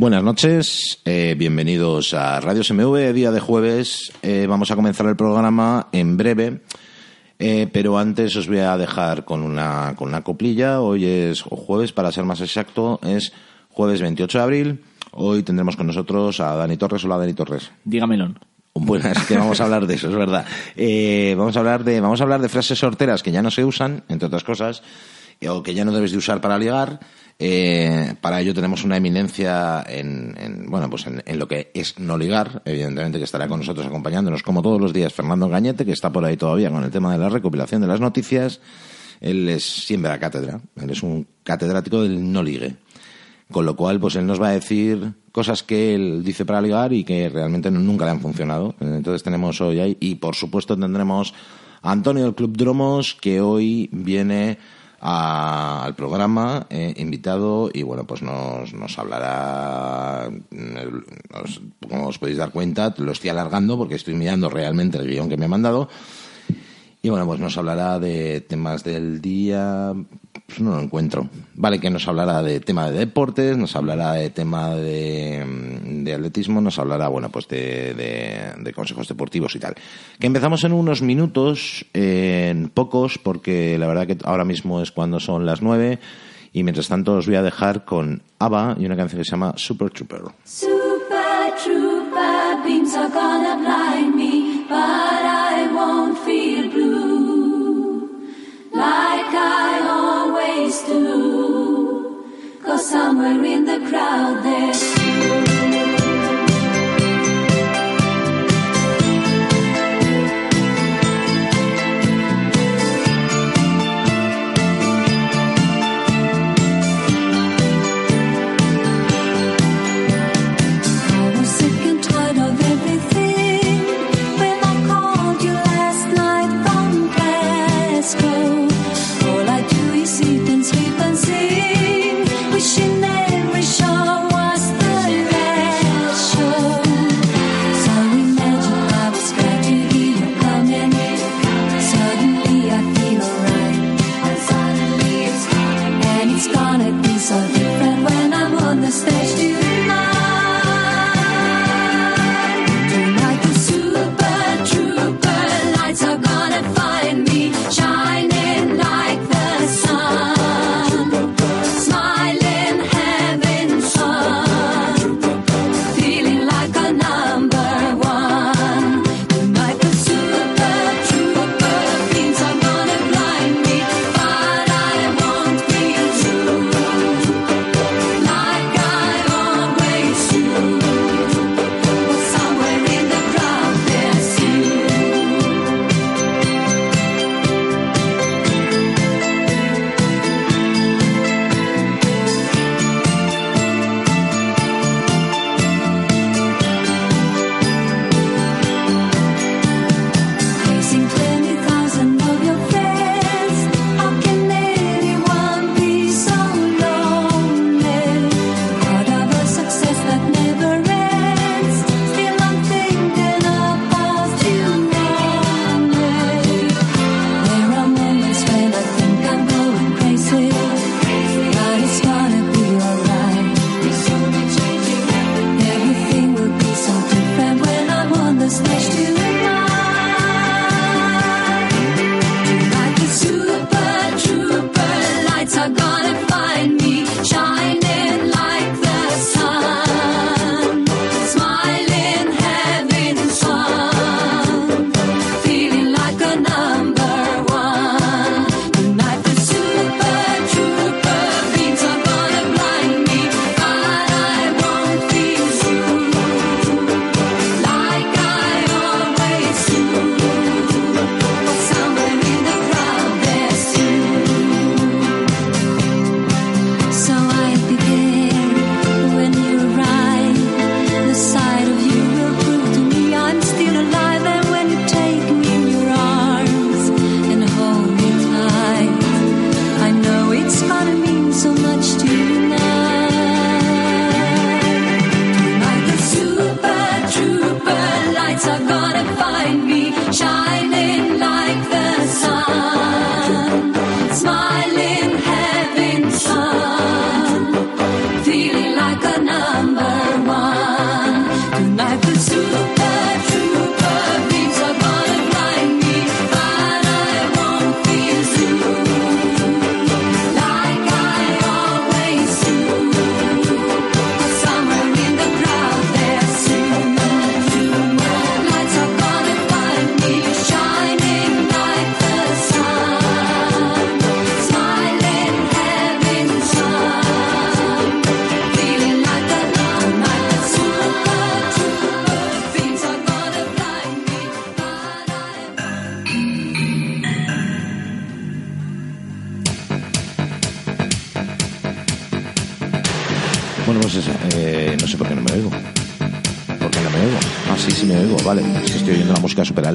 Buenas noches, eh, bienvenidos a Radio SMV, día de jueves. Eh, vamos a comenzar el programa en breve, eh, pero antes os voy a dejar con una, con una coplilla. Hoy es jueves, para ser más exacto, es jueves 28 de abril. Hoy tendremos con nosotros a Dani Torres. Hola, Dani Torres. Dígamelo. Bueno, es que vamos a hablar de eso, es verdad. vamos, a hablar de, vamos a hablar de frases sorteras que ya no se usan, entre otras cosas, o que ya no debes de usar para ligar eh, para ello tenemos una eminencia en, bueno, pues en, lo que es no ligar, evidentemente que estará con nosotros acompañándonos como todos los días Fernando Gañete, que está por ahí todavía con el tema de la recopilación de las noticias. Él es siempre la cátedra, él es un catedrático del no ligue. Con lo cual, pues él nos va a decir cosas que él dice para ligar y que realmente nunca le han funcionado. Entonces tenemos hoy ahí, y por supuesto tendremos a Antonio del Club Dromos, que hoy viene al programa eh, invitado y bueno pues nos, nos hablará como os podéis dar cuenta lo estoy alargando porque estoy mirando realmente el guion que me ha mandado. Y bueno pues nos hablará de temas del día pues no lo encuentro. Vale, que nos hablará de tema de deportes, nos hablará de tema de, de atletismo, nos hablará, bueno, pues de, de, consejos deportivos y tal. Que empezamos en unos minutos, en pocos, porque la verdad que ahora mismo es cuando son las nueve. Y mientras tanto os voy a dejar con ABBA y una canción que se llama Super Trooper. Super Trooper, beams are gonna blind me, but I won't feel blue. Do. Cause somewhere in the crowd there's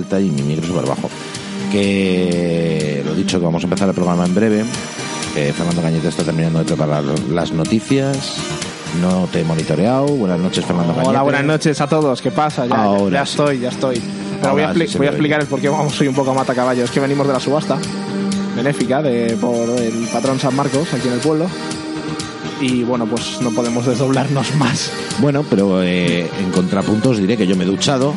alta y mi micro súper bajo. Que lo dicho, que vamos a empezar el programa en breve. Que Fernando Cañete está terminando de preparar las noticias. No te he monitoreado. Buenas noches, Fernando Cañete. Hola, buenas noches a todos. ¿Qué pasa? Ya, ya- Ahora ya sí. estoy, ya estoy. Pero voy a, Ahora sí voy a explicar el por qué vamos hoy un poco a mata caballos. Es que venimos de la subasta benéfica de, por el patrón San Marcos aquí en el pueblo. Y bueno, pues no podemos desdoblarnos más. Bueno, pero eh, en contrapuntos diré que yo me he duchado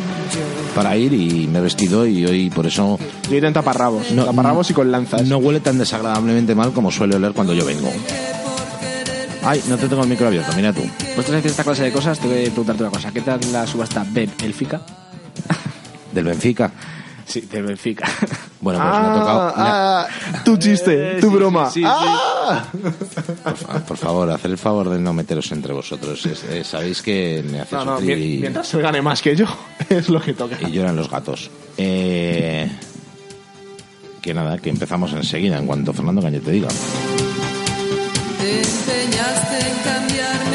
para ir y me he vestido y hoy por eso Yo iré en taparrabos. No, taparrabos y con lanzas. no huele tan desagradablemente mal como suele oler cuando yo vengo. Ay, no te tengo el micro abierto, mira tú. Vosotros decís esta clase de cosas, te voy a preguntarte una cosa. ¿Qué tal la subasta BEP Elfica? Del Benfica. Sí, del Benfica. Bueno, pues me ha tocado. me ha- ah, tu chiste, tu broma. Ah. Por, fa- por favor, hacer el favor de no meteros entre vosotros. Es- eh, sabéis que me hace No, no, sufrir mien- y, mientras se gane más que yo, es lo que toca. y lloran los gatos. Eh, que nada, que empezamos enseguida en cuanto Fernando Cañete diga. Te empeñaste en cambiarme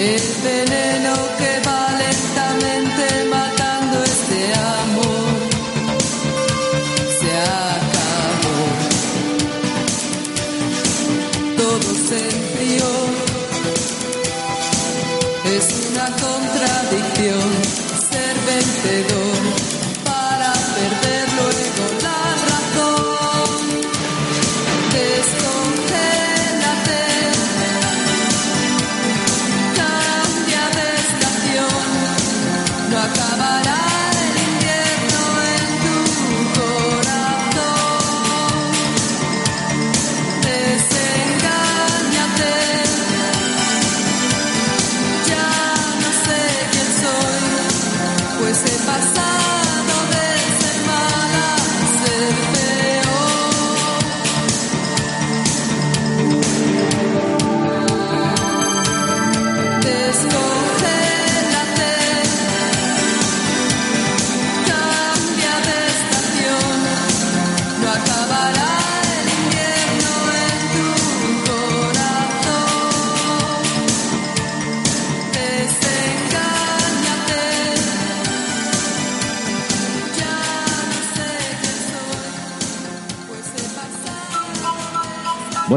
el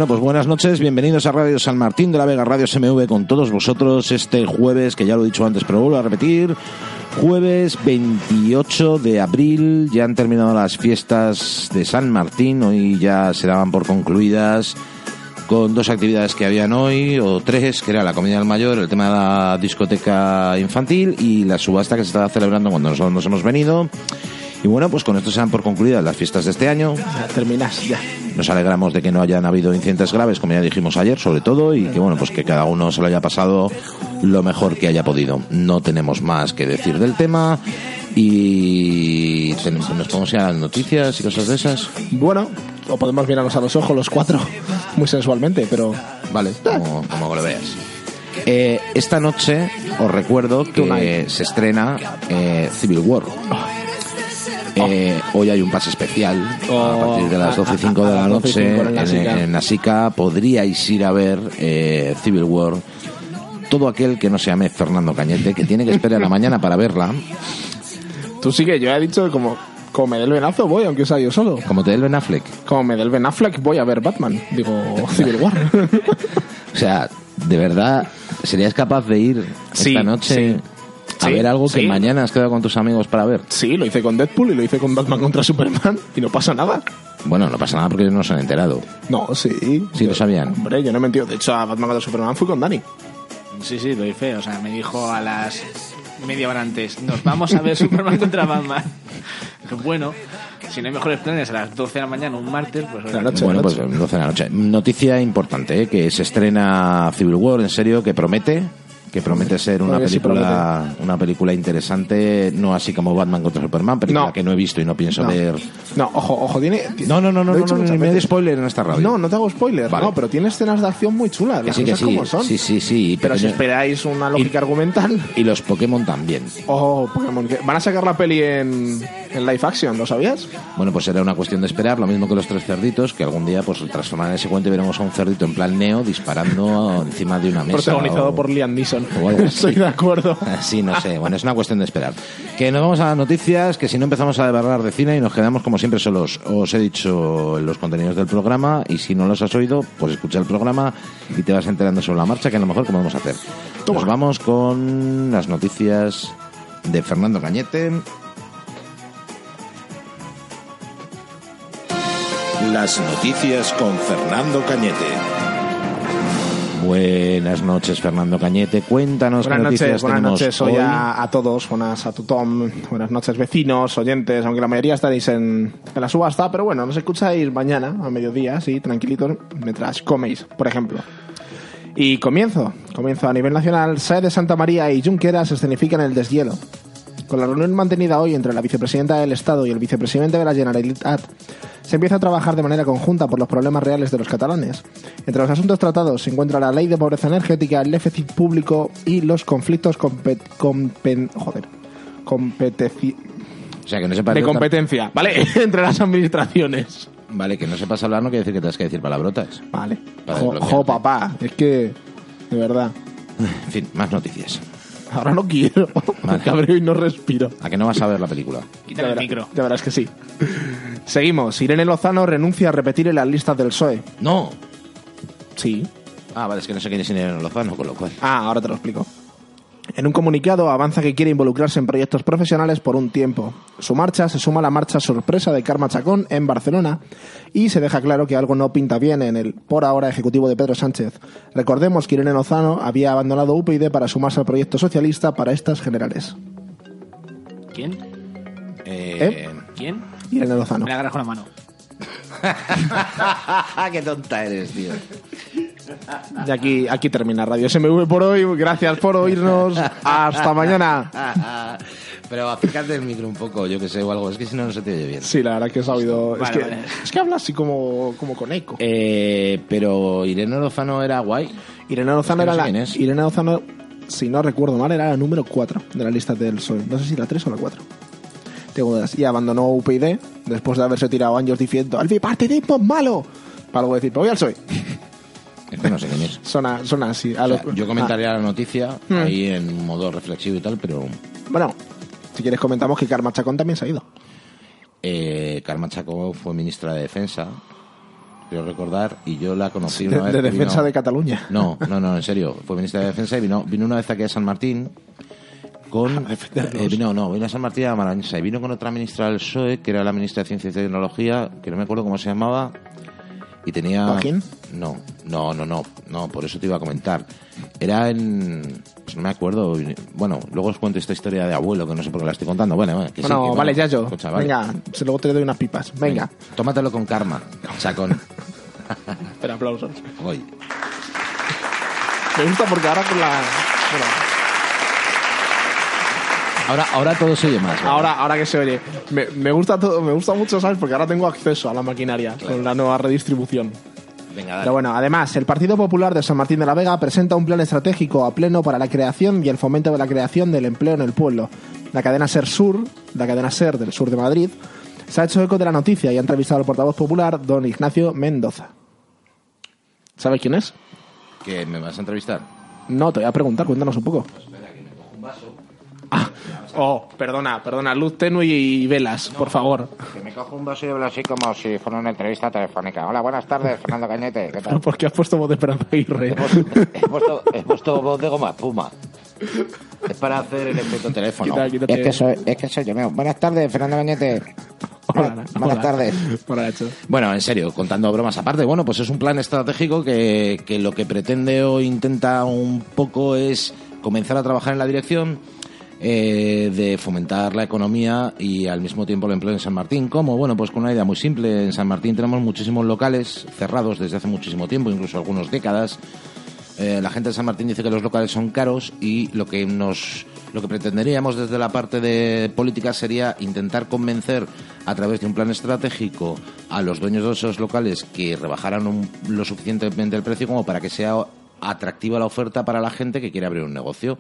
Bueno, pues buenas noches, bienvenidos a Radio San Martín de la Vega, Radio SMV con todos vosotros este jueves, que ya lo he dicho antes, pero vuelvo a repetir, jueves 28 de abril, ya han terminado las fiestas de San Martín, hoy ya se daban por concluidas con dos actividades que habían hoy, o tres, que era la comida del mayor, el tema de la discoteca infantil y la subasta que se estaba celebrando cuando nosotros nos hemos venido. Y bueno, pues con esto se dan por concluidas las fiestas de este año. Ya terminas, ya. Nos alegramos de que no hayan habido incidentes graves, como ya dijimos ayer, sobre todo, y que bueno, pues que cada uno se lo haya pasado lo mejor que haya podido. No tenemos más que decir del tema y nos podemos ir a las noticias y cosas de esas. Bueno, o podemos mirarnos a los ojos los cuatro, muy sensualmente, pero Vale, como, como lo veas. Eh, esta noche os recuerdo que se estrena eh, Civil War. Eh, hoy hay un pase especial a Oh, partir de las a- 12 y 5 a- de la las 12 y noche 5 en en. Podríais ir a ver eh, Civil War. Todo aquel que no se llame Fernando Cañete, que tiene que esperar a la mañana para verla, tú sí que yo he dicho como, como me dé el venazo voy, aunque sea yo solo. como te dé el Ben Affleck. Como me dé el Ben Affleck voy a ver Batman. Digo, Civil War. O sea, ¿De verdad serías capaz de ir Sí, esta noche sí. A Sí, ver algo que sí. mañana has quedado con tus amigos para ver? Sí, lo hice con Deadpool y lo hice con Batman contra Superman y no pasa nada. Bueno, no pasa nada porque ellos no se han enterado. No, sí. Sí, lo sabían. Hombre, yo no he mentido. De hecho, a Batman contra Superman fui con Dani. Sí, sí, lo hice. O sea, me dijo a las media hora antes, nos vamos a ver Superman contra Batman. Bueno, si no hay mejores planes a las 12 de la mañana un martes, pues... La noche, bueno, la pues noche. 12 de la noche. Noticia importante, ¿eh? que se estrena Civil War, en serio, que promete que promete ser una sí película una película interesante, no así como Batman contra Superman, película No. que no he visto y no pienso No. ver. No, ojo, ojo, tiene... No, no, no, no, no, no, ni me de spoiler en esta radio. No, no te hago spoiler. Vale. No, pero tiene escenas de acción muy chulas. que Las sí, que cosas sí. como son. Sí, sí, sí. Pero si esperáis una lógica argumental... Y los Pokémon también. Oh, Pokémon. que- Van a sacar la peli en, en live action, ¿lo sabías? Bueno, pues será una cuestión de esperar, lo mismo que los tres cerditos, que algún día pues transformarán ese cuento y veremos a un cerdito en plan neo disparando encima de una mesa. Protagonizado o- por Liam Neeson. O algo así. Estoy de acuerdo. Sí, no sé. Bueno, es una cuestión de esperar. Que nos vamos a las noticias, que si no empezamos a debarrar de cine y nos quedamos como siempre solos. Os he dicho los contenidos del programa y si no los has oído, pues escucha el programa y te vas enterando sobre la marcha, que a lo mejor como vamos a hacer. Nos vamos con las noticias de Fernando Cañete. Las noticias con Fernando Cañete. Buenas noches, Fernando Cañete. Cuéntanos Buenas qué noticias noches, buenas tenemos noches hoy a todos, buenas a tu Tom, buenas noches vecinos, oyentes, aunque la mayoría estaréis en, en la subasta, pero bueno, nos escucháis mañana a mediodía, sí, tranquilitos, mientras coméis, por ejemplo. Y comienzo, comienzo a nivel nacional, SAE de Santa María y Junqueras escenifican el deshielo. Con la reunión mantenida hoy entre la vicepresidenta del Estado y el vicepresidente de la Generalitat, se empieza a trabajar de manera conjunta por los problemas reales de los catalanes. Entre los asuntos tratados se encuentra la ley de pobreza energética, el déficit público y los conflictos compet- compen- joder, competeci- O sea, que no sepas de competencia, ¿vale? entre las administraciones. Vale, que no sepas hablar no quiere decir que tengas que decir palabrotas. Vale. Jo, jo, papá, es que, de verdad, En fin, más noticias. Ahora no quiero, Vale. me cabreo y no respiro. ¿A que no vas a ver la película? Quítale el micro. Ya verás que sí. Seguimos. Irene Lozano renuncia a repetir en las listas del PSOE. No. Sí. Ah, vale, es que no sé quién es Irene Lozano, con lo cual. Ah, ahora te lo explico. En un comunicado avanza que quiere involucrarse en proyectos profesionales por un tiempo. Su marcha se suma a la marcha sorpresa de Karma Chacón en Barcelona y se deja claro que algo no pinta bien en el por ahora ejecutivo de Pedro Sánchez. Recordemos que Irene Lozano había abandonado UPyD para sumarse al proyecto socialista para estas generales. ¿Quién? Eh, ¿Quién? Irene Lozano. Me la agarras con la mano. ¡Qué tonta eres, tío! Y aquí, aquí termina Radio SMV por hoy. Gracias por oírnos. Hasta mañana. Pero acércate el micro un poco, yo que sé, o algo. Es que si no, no se te oye bien. Sí, la verdad que se ha oído. es, que, vale. es que habla así como, como con eco. Eh, pero Irene Lozano era guay. Irene Lozano es que no era sé la. Irene Lozano, si no recuerdo mal, era la número 4 de la lista del PSOE. No sé si la 3 o la 4. Tengo dudas. Y abandonó UPyD después de haberse tirado años diciendo: ¡El bipartidismo es malo! Para luego decir: Pues voy al PSOE. Es que no sé quién es. Suena, suena así. A O lo- sea, yo comentaría la noticia Hmm. ahí en modo reflexivo y tal, pero Ah, bueno, si quieres, comentamos que Karma Chacón también se ha ido. eh, Carmen Chaco fue ministra de Defensa, quiero recordar, y yo la conocí De, una vez. de que defensa vino- de Cataluña. No, no, no, en serio. Fue ministra de Defensa y vino, vino una vez aquí a San Martín con... eh, vino, no, vino a San Martín a Marañesa y vino con otra ministra del PSOE, que era la ministra de Ciencia y Tecnología, que no me acuerdo cómo se llamaba, y tenía... ¿Joaquín? No, no, no, no, no, por eso te iba a comentar. Era en... Pues no me acuerdo. Bueno, luego os cuento esta historia de abuelo, que no sé por qué la estoy contando. Bueno, bueno, que sí, Bueno, que vale, ya yo. Escucha, vale. Venga, luego te doy unas pipas. Venga. Tómatelo con karma, chacón. Espera, aplausos. Hoy. Me gusta porque ahora con la. Bueno, Ahora, ahora todo se oye más. ¿verdad? ahora, ahora que se oye. Me, me gusta todo, me gusta mucho, ¿sabes? Porque ahora tengo acceso a la maquinaria con la nueva redistribución. Venga, dale. Pero bueno, además, el Partido Popular de San Martín de la Vega presenta un plan estratégico a pleno para la creación y el fomento de la creación del empleo en el pueblo. La cadena Ser Sur, la cadena Ser del sur de Madrid, se ha hecho eco de la noticia y ha entrevistado al portavoz popular, don Ignacio Mendoza. ¿Sabes quién es? ¿Que me vas a entrevistar? No, te voy a preguntar, cuéntanos un poco. Ah, Oh, perdona, perdona, luz tenue y velas, por favor. Que me cojo un vaso y hablo así como si fuera una entrevista telefónica. Hola, buenas tardes, Fernando Cañete. ¿Qué tal? ¿Por qué has puesto voz de Esperanza Aguirre? He puesto, he puesto- he puesto voz de goma espuma. Es para hacer el efecto teléfono. Quítate. Es que soy, es que soy yo mismo. Buenas tardes, Fernando Cañete. Hola, Buenas hola. tardes. Hola. Bueno, en serio, contando bromas aparte, bueno, pues es un plan estratégico que, que lo que pretende o intenta un poco es comenzar a trabajar en la dirección eh, de fomentar la economía y al mismo tiempo el empleo en San Martín. ¿Cómo? Bueno, pues con una idea muy simple. En San Martín tenemos muchísimos locales cerrados desde hace muchísimo tiempo, incluso algunas décadas. Eh, la gente de San Martín dice que los locales son caros y lo que nos lo que pretenderíamos desde la parte de política sería intentar convencer a través de un plan estratégico a los dueños de esos locales que rebajaran un- lo suficientemente el precio como para que sea atractiva la oferta para la gente que quiere abrir un negocio.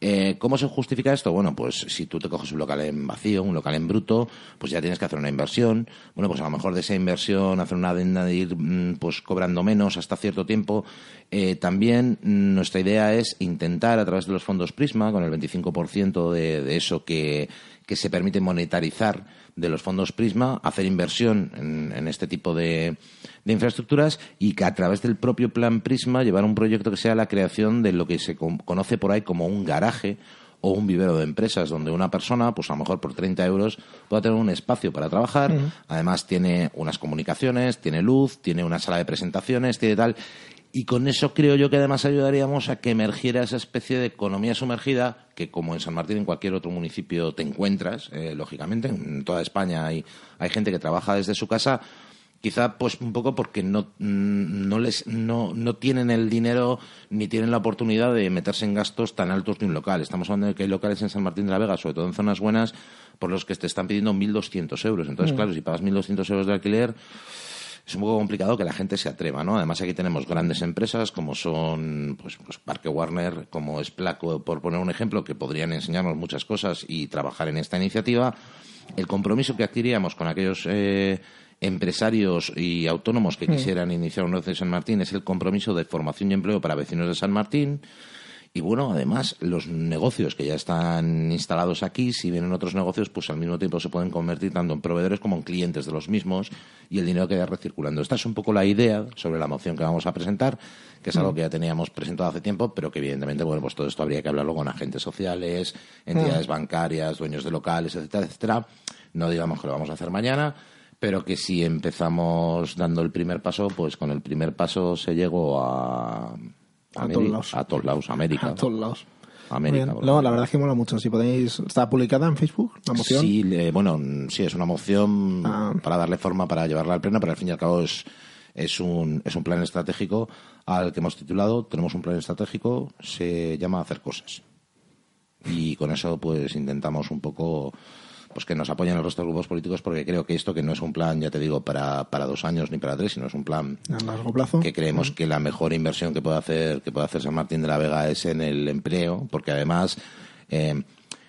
Eh, ¿Cómo se justifica esto? Bueno, pues si tú te coges un local en vacío, un local en bruto, pues ya tienes que hacer una inversión. Bueno, pues a lo mejor de esa inversión hacer una adenda de ir mm, pues cobrando menos hasta cierto tiempo. Eh, también mm, nuestra idea es intentar a través de los fondos Prisma, con el 25% de, de eso que, que se permite monetarizar de los fondos Prisma, hacer inversión en, en este tipo de, de infraestructuras y que a través del propio plan Prisma llevar un proyecto que sea la creación de lo que se con- conoce por ahí como un garaje o un vivero de empresas donde una persona, pues a lo mejor por 30 euros, pueda tener un espacio para trabajar. Además tiene unas comunicaciones, tiene luz, tiene una sala de presentaciones, tiene tal. Y con eso creo yo que además ayudaríamos a que emergiera esa especie de economía sumergida que como en San Martín en cualquier otro municipio te encuentras, eh, lógicamente, en toda España hay, hay gente que trabaja desde su casa, quizá pues un poco porque no, mm, no les no, no tienen el dinero ni tienen la oportunidad de meterse en gastos tan altos de un local. Estamos hablando de que hay locales en San Martín de la Vega, sobre todo en zonas buenas, por los que te están pidiendo 1.200 euros. Entonces, claro, si pagas 1.200 euros de alquiler, es un poco complicado que la gente se atreva, ¿no? Además aquí tenemos grandes empresas como son pues, pues Parque Warner, como es Placo, por poner un ejemplo, que podrían enseñarnos muchas cosas y trabajar en esta iniciativa. El compromiso que adquiríamos con aquellos eh, empresarios y autónomos que quisieran iniciar un negocio en San Martín es el compromiso de formación y empleo para vecinos de San Martín. Y bueno, además, los negocios que ya están instalados aquí, si vienen otros negocios, pues al mismo tiempo se pueden convertir tanto en proveedores como en clientes de los mismos y el dinero queda recirculando. Esta es un poco la idea sobre la moción que vamos a presentar, que es algo que ya teníamos presentado hace tiempo, pero que evidentemente, bueno, pues todo esto habría que hablarlo con agentes sociales, entidades bancarias, dueños de locales, etcétera, etcétera. No digamos que lo vamos a hacer mañana, pero que si empezamos dando el primer paso, pues con el primer paso se llegó a... A todos lados. A todos lados, América. A todos lados. América, No, la verdad es que mola mucho. Si podéis, está publicada en Facebook, la moción. Sí, bueno, sí, es una moción Ah. para darle forma, para llevarla al pleno, pero al fin y al cabo es, es, un, es un plan estratégico al que hemos titulado, tenemos un plan estratégico, se llama hacer cosas. Y con eso pues intentamos un poco pues que nos apoyen el resto de grupos políticos porque creo que esto que no es un plan, ya te digo, para, para dos años ni para tres, sino es un plan A largo plazo. que creemos que la mejor inversión que puede hacer que puede hacer San Martín de la Vega es en el empleo porque además eh,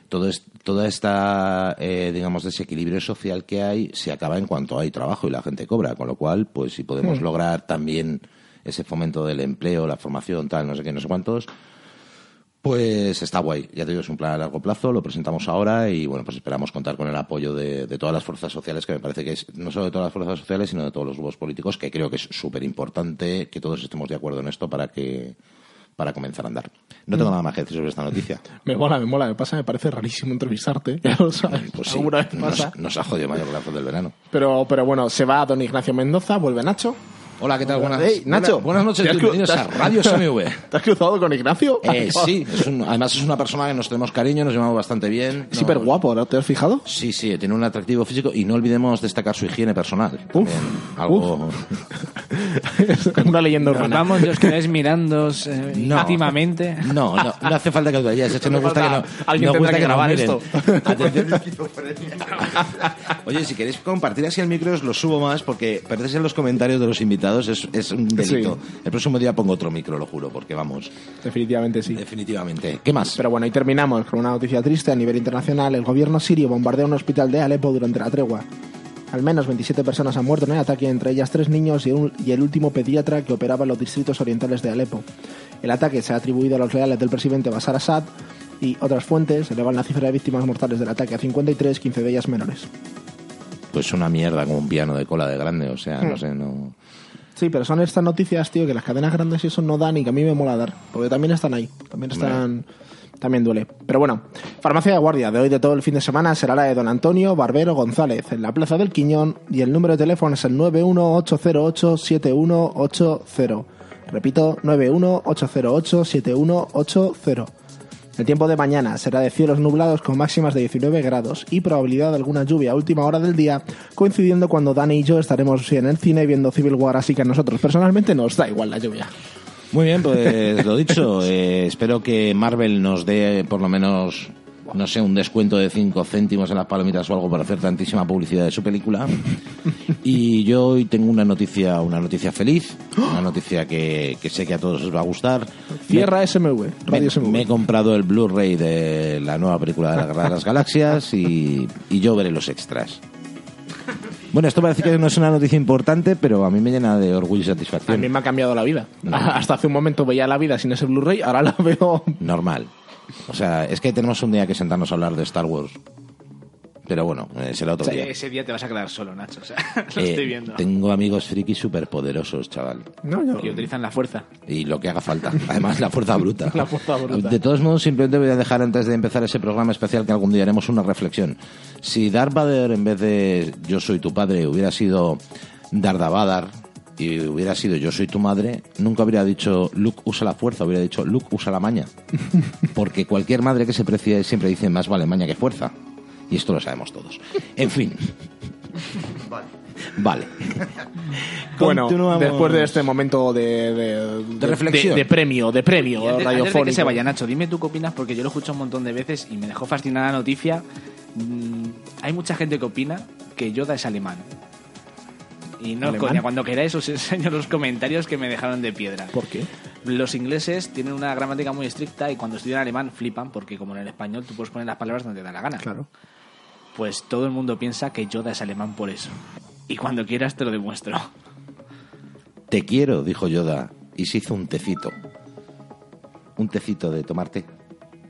todo es, toda esta eh, digamos desequilibrio social que hay se acaba en cuanto hay trabajo y la gente cobra con lo cual pues si podemos lograr también ese fomento del empleo la formación tal no sé qué no sé cuántos pues está guay, ya te digo, es un plan a largo plazo, lo presentamos ahora y bueno, pues esperamos contar con el apoyo de, de todas las fuerzas sociales, que me parece que es no solo de todas las fuerzas sociales, sino de todos los grupos políticos, que creo que es súper importante que todos estemos de acuerdo en esto para que para comenzar a andar. No tengo nada más que decir sobre esta noticia. Me mola, me mola, me pasa, me parece rarísimo entrevistarte, ya lo sabes. Pues sí, nos, nos ha jodido mayor plazo del verano. Pero, pero bueno, se va don Ignacio Mendoza, vuelve Nacho. Hola, ¿qué tal? Buenas, Hey, Nacho. buenas, buenas noches, ¿Te has cru- bienvenidos a Radio SMV. ¿Te has cruzado con Ignacio? Eh, sí, es un- además es una persona que nos tenemos cariño, nos llevamos bastante bien. Es súper Nos- guapo, ¿no? ¿Te has fijado? Sí, sí, tiene un atractivo físico y no olvidemos destacar su higiene personal. Uf, algo... es una leyenda Nos urbana. vamos, os quedáis mirando eh, No. íntimamente. No, no, no hace falta que lo vayas. Es que nos gusta que no. Alguien nos tendrá gusta que nos grabar miren. esto. Oye, si queréis compartir así el micro, os lo subo más porque perderse los comentarios de los invitados es, es un delito. El próximo día pongo otro micro, lo juro, porque vamos, Definitivamente sí. definitivamente. ¿Qué más? Pero bueno, y terminamos con una noticia triste a nivel internacional. El gobierno sirio bombardea un hospital de Alepo durante la tregua. Al menos 27 personas han muerto en el ataque, entre ellas tres niños y, un- y el último pediatra que operaba en los distritos orientales de Alepo. El ataque se ha atribuido a los leales del presidente Bashar Assad y otras fuentes elevan la cifra de víctimas mortales del ataque a 53, 15 de ellas menores. Pues una mierda como un piano de cola de grande, o sea, Hmm. no sé, no... Sí, pero son estas noticias, tío, que las cadenas grandes y eso no dan y que a mí me mola dar. Porque también están ahí. También están. También duele. Pero bueno, farmacia de guardia de hoy de todo el fin de semana será la de don Antonio Barbero González en la Plaza del Quiñón y el número de teléfono es el 918087180. Repito, 918087180. El tiempo de mañana será de cielos nublados con máximas de 19 grados y probabilidad de alguna lluvia a última hora del día, coincidiendo cuando Dani y yo estaremos en el cine viendo Civil War, así que a nosotros personalmente nos da igual la lluvia. Muy bien, pues lo dicho, eh, espero que Marvel nos dé por lo menos, no sé, un descuento de 5 céntimos en las palomitas o algo para hacer tantísima publicidad de su película. Y yo hoy tengo una noticia, una noticia feliz, una noticia que, que sé que a todos os va a gustar. Cierra SMV, Me, Radio SMV. me he comprado el Blu-ray de la nueva película de la Guerra de las Galaxias y, y yo veré los extras. Bueno, esto parece que no es una noticia importante, pero a mí me llena de orgullo y A satisfacción. mí me ha cambiado la vida. Hasta hace un momento veía la vida sin ese Blu-ray, ahora la veo. Normal. O sea, es que tenemos un día que sentarnos a hablar de Star Wars. Pero bueno, eh, será otro día. Ese día te vas a quedar solo, Nacho. O sea, lo Eh, estoy viendo. tengo amigos frikis superpoderosos, chaval. No, yo. Que utilizan la fuerza. Y lo que haga falta. Además, la fuerza bruta. La fuerza bruta. De todos modos, simplemente voy a dejar antes de empezar ese programa especial que algún día haremos una reflexión. Si Darth Vader, en vez de Yo soy tu padre, hubiera sido Dardavadar y hubiera sido Yo soy tu madre, nunca habría dicho Luke usa la fuerza, hubiera dicho Luke usa la maña. Porque cualquier madre que se precie siempre dice más vale maña que fuerza. Y esto lo sabemos todos. En fin. Vale. Bueno, después de este momento de, de, de- reflexión. de, de premio, de premio antes, antes de radiofónico. que se vaya, Nacho, dime tú qué opinas, porque yo lo escucho un montón de veces y me dejó fascinada la noticia. Mm, hay mucha gente que opina que Yoda es alemán. Y no ¿Alemán? coña, cuando queráis os enseño los comentarios que me dejaron de piedra. ¿Por qué? Los ingleses tienen una gramática muy estricta y cuando estudian alemán flipan porque como en el español tú puedes poner las palabras donde te da la gana. Claro. Pues todo el mundo piensa que Yoda es alemán por eso. Y cuando quieras te lo demuestro. Te quiero, dijo Yoda, y se hizo un tecito. Un tecito de tomarte.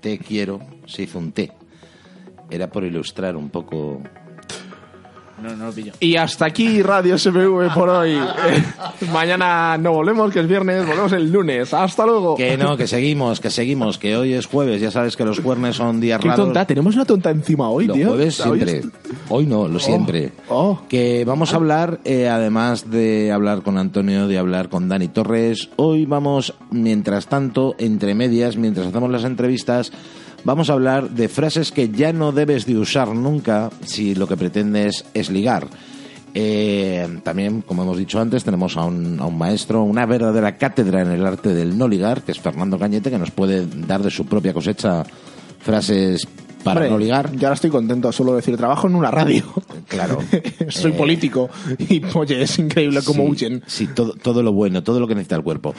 Te quiero, se hizo un té. Era por ilustrar un poco. No, no lo pillo. Y hasta aquí Radio SMV por hoy. Mañana no volvemos, que es viernes, volvemos el lunes. Hasta luego. Que no, que seguimos, que seguimos, que hoy es jueves, ya sabes que los jueves son días Qué raros. tonta, tenemos una tonta encima hoy, Los tío. jueves siempre. Hoy no, lo siempre. oh. Que vamos a hablar, eh, además de hablar con Antonio, de hablar con Dani Torres, hoy vamos, mientras tanto, entre medias, mientras hacemos las entrevistas, vamos a hablar de frases que ya no debes de usar nunca si lo que pretendes es ligar. Eh, también, como hemos dicho antes, tenemos a un, a un maestro, una verdadera cátedra en el arte del no ligar, que es Fernando Cañete, que nos puede dar de su propia cosecha frases para Hombre, no ligar. Yo ahora estoy contento, solo decir, trabajo en una radio. Claro. Soy Eh, político y, oye, es increíble cómo sí, huyen. Sí, todo, todo lo bueno, todo lo que necesita el cuerpo.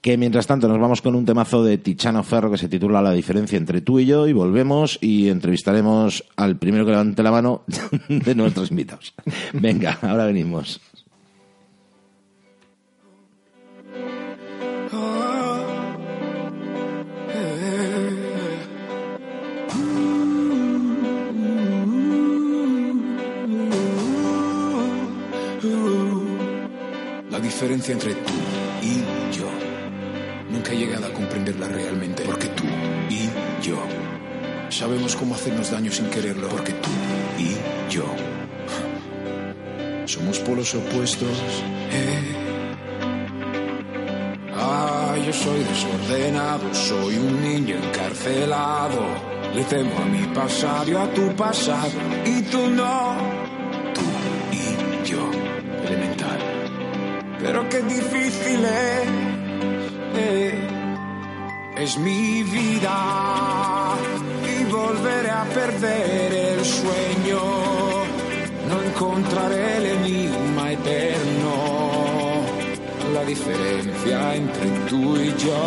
Que mientras tanto nos vamos con un temazo de Tichano Ferro que se titula La diferencia entre tú y yo y volvemos y entrevistaremos al primero que levante la mano de nuestros invitados. Venga, ahora venimos. Diferencia entre tú y yo. Nunca he llegado a comprenderla realmente. Porque tú y yo. Sabemos cómo hacernos daño sin quererlo. Porque tú y yo. Somos polos opuestos. eh. Ah, yo soy desordenado. Soy un niño encarcelado. Le temo a mi pasado y a tu pasado. Y tú no. Pero qué difícil es, eh, es mi vida y volveré a perder el sueño. No encontraré el enigma eterno, la diferencia entre tú y yo.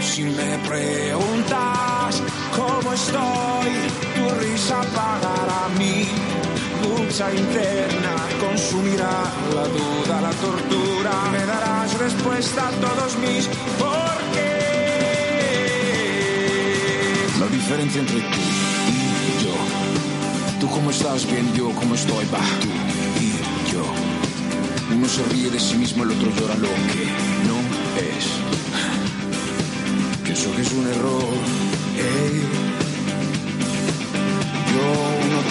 Si me preguntas cómo estoy, tu risa pagará mi lucha interna, consumirá la duda, la tortura, me darás respuesta a todos mis por qué. diferencia entre tú y yo. Tú cómo estás bien, yo cómo estoy, va. Tú y yo. Uno se ríe de sí mismo, el otro llora lo que no es. Pienso que es un error.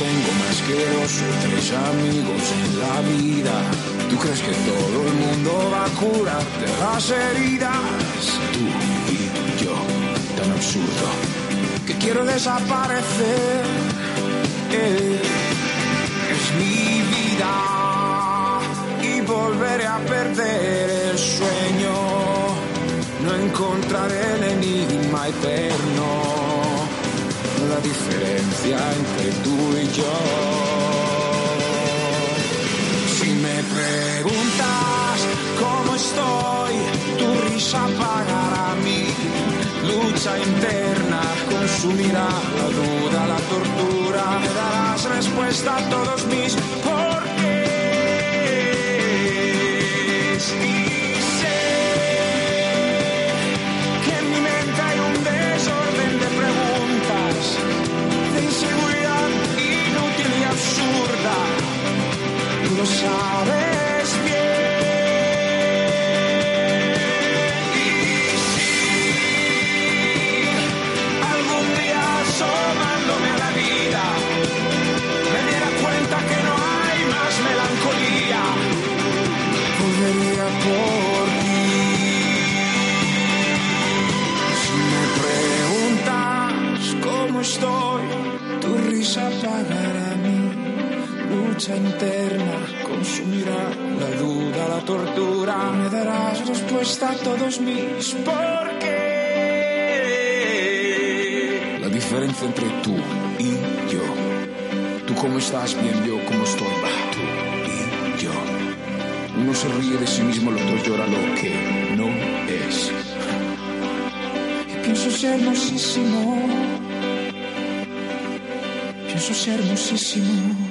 Tengo más que dos o tres amigos en la vida. ¿Tú crees que todo el mundo va a curarte las heridas? Tú y yo, tan absurdo, que quiero desaparecer. Eh, es mi vida y volveré a perder el sueño. No encontraré el enigma eterno la diferencia entre tú y yo. Si me preguntas cómo estoy, tu risa pagará mi lucha interna, consumirá la duda, la tortura, me darás respuesta a todos mis Tú lucha interna, consumirá la duda, la tortura, me darás respuesta a todos mis por qué. La diferencia entre tú y yo. Tú cómo estás bien, yo cómo estoy, tú y yo. Uno se ríe de sí mismo, el otro llora lo que no es. Y pienso ser hermosísimo. Pienso ser hermosísimo.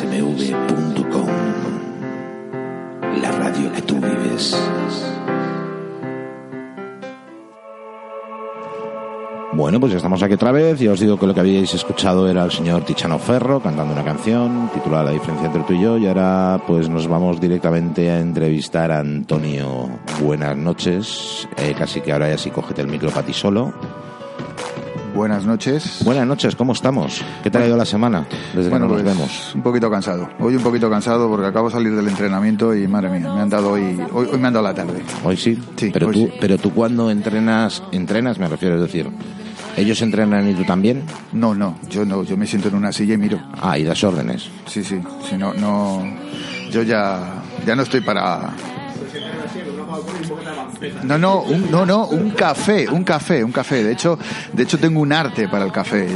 radiosmv.com, la radio que tú vives. Bueno, pues ya estamos aquí otra vez y os digo que lo que habíais escuchado era el señor Tichano Ferro cantando una canción titulada La diferencia entre tú y yo y ahora pues nos vamos directamente a entrevistar a Antonio. Buenas noches, Eh, casi que ahora ya sí cógete el micro para ti solo. Buenas noches. Buenas noches, ¿cómo estamos? ¿Qué tal ha ido la semana desde Bueno, que no nos pues, vemos? un poquito cansado. Hoy un poquito cansado porque acabo de salir del entrenamiento y madre mía, me han dado hoy, hoy, hoy me han dado la tarde. Hoy sí, Sí, pero hoy tú, sí. pero tú cuando entrenas, entrenas me refiero, es decir, ellos entrenan y tú también. No, no, yo no, yo me siento en una silla y miro. Ah, y das órdenes. Sí, sí, sí, no, no, yo ya, ya no estoy para. No, no, un, no, no, un café, un café, un café. De hecho, de hecho tengo un arte para el café.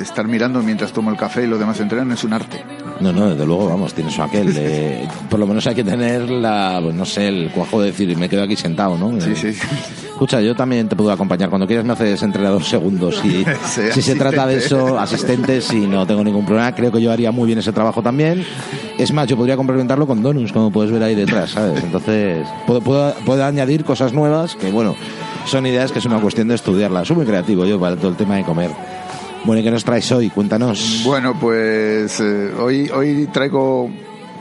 Estar mirando mientras tomo el café y los demás entrenan es un arte. No, no, desde luego, vamos, tienes aquel. de- por lo menos hay que tener la, pues, no sé, el cuajo de decir, me quedo aquí sentado, ¿no? Sí, sí. Escucha, yo también te puedo acompañar. Cuando quieras me haces entrenador segundos. Sí, si se trata de eso, asistente, sí, no tengo ningún problema. Creo que yo haría muy bien ese trabajo también. Es más, yo podría complementarlo con donuts, como puedes ver ahí detrás, ¿sabes? Entonces, puedo, puedo, puedo añadir cosas nuevas que, bueno, son ideas que es una cuestión de estudiarlas. Soy muy creativo yo para todo el tema de comer. Bueno, ¿y qué nos traes hoy? Cuéntanos. Bueno, pues eh, hoy, hoy traigo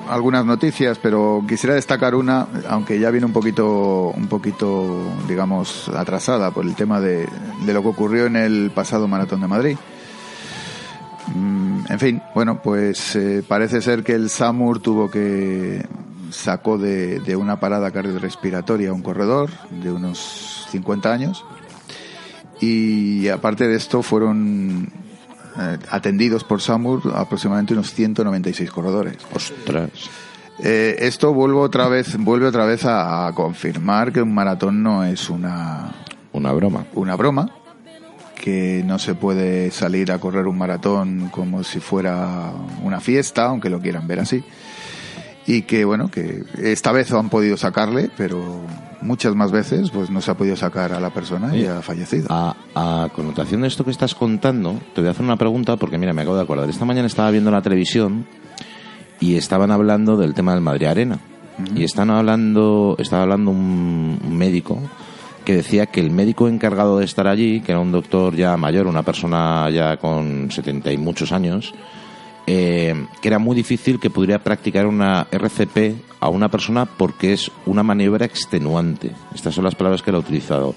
algunas noticias, pero quisiera destacar una, aunque ya viene un poquito, un poquito, digamos, atrasada por el tema de, de lo que ocurrió en el pasado Maratón de Madrid. Mm, En fin, bueno, pues eh, parece ser que el SAMUR tuvo que sacó de, de una parada cardiorrespiratoria a un corredor de unos 50 años y aparte de esto fueron eh, atendidos por SAMUR aproximadamente unos 196 corredores. Ostras. Eh, esto vuelvo otra vez, vuelve otra vez a, a confirmar que un maratón no es una, Una broma. una broma, que no se puede salir a correr un maratón como si fuera una fiesta, aunque lo quieran ver así. Y que bueno, que esta vez han podido sacarle, pero muchas más veces pues no se ha podido sacar a la persona y Oye, ha fallecido. A, a connotación de esto que estás contando, te voy a hacer una pregunta porque mira, me acabo de acordar. Esta mañana estaba viendo la televisión y estaban hablando del tema del Madrid Arena. Y están hablando, estaba hablando un, un médico que decía que el médico encargado de estar allí, que era un doctor ya mayor, una persona ya con 70 y muchos años, eh, que era muy difícil que pudiera practicar una RCP a una persona porque es una maniobra extenuante. Estas son las palabras que él ha utilizado.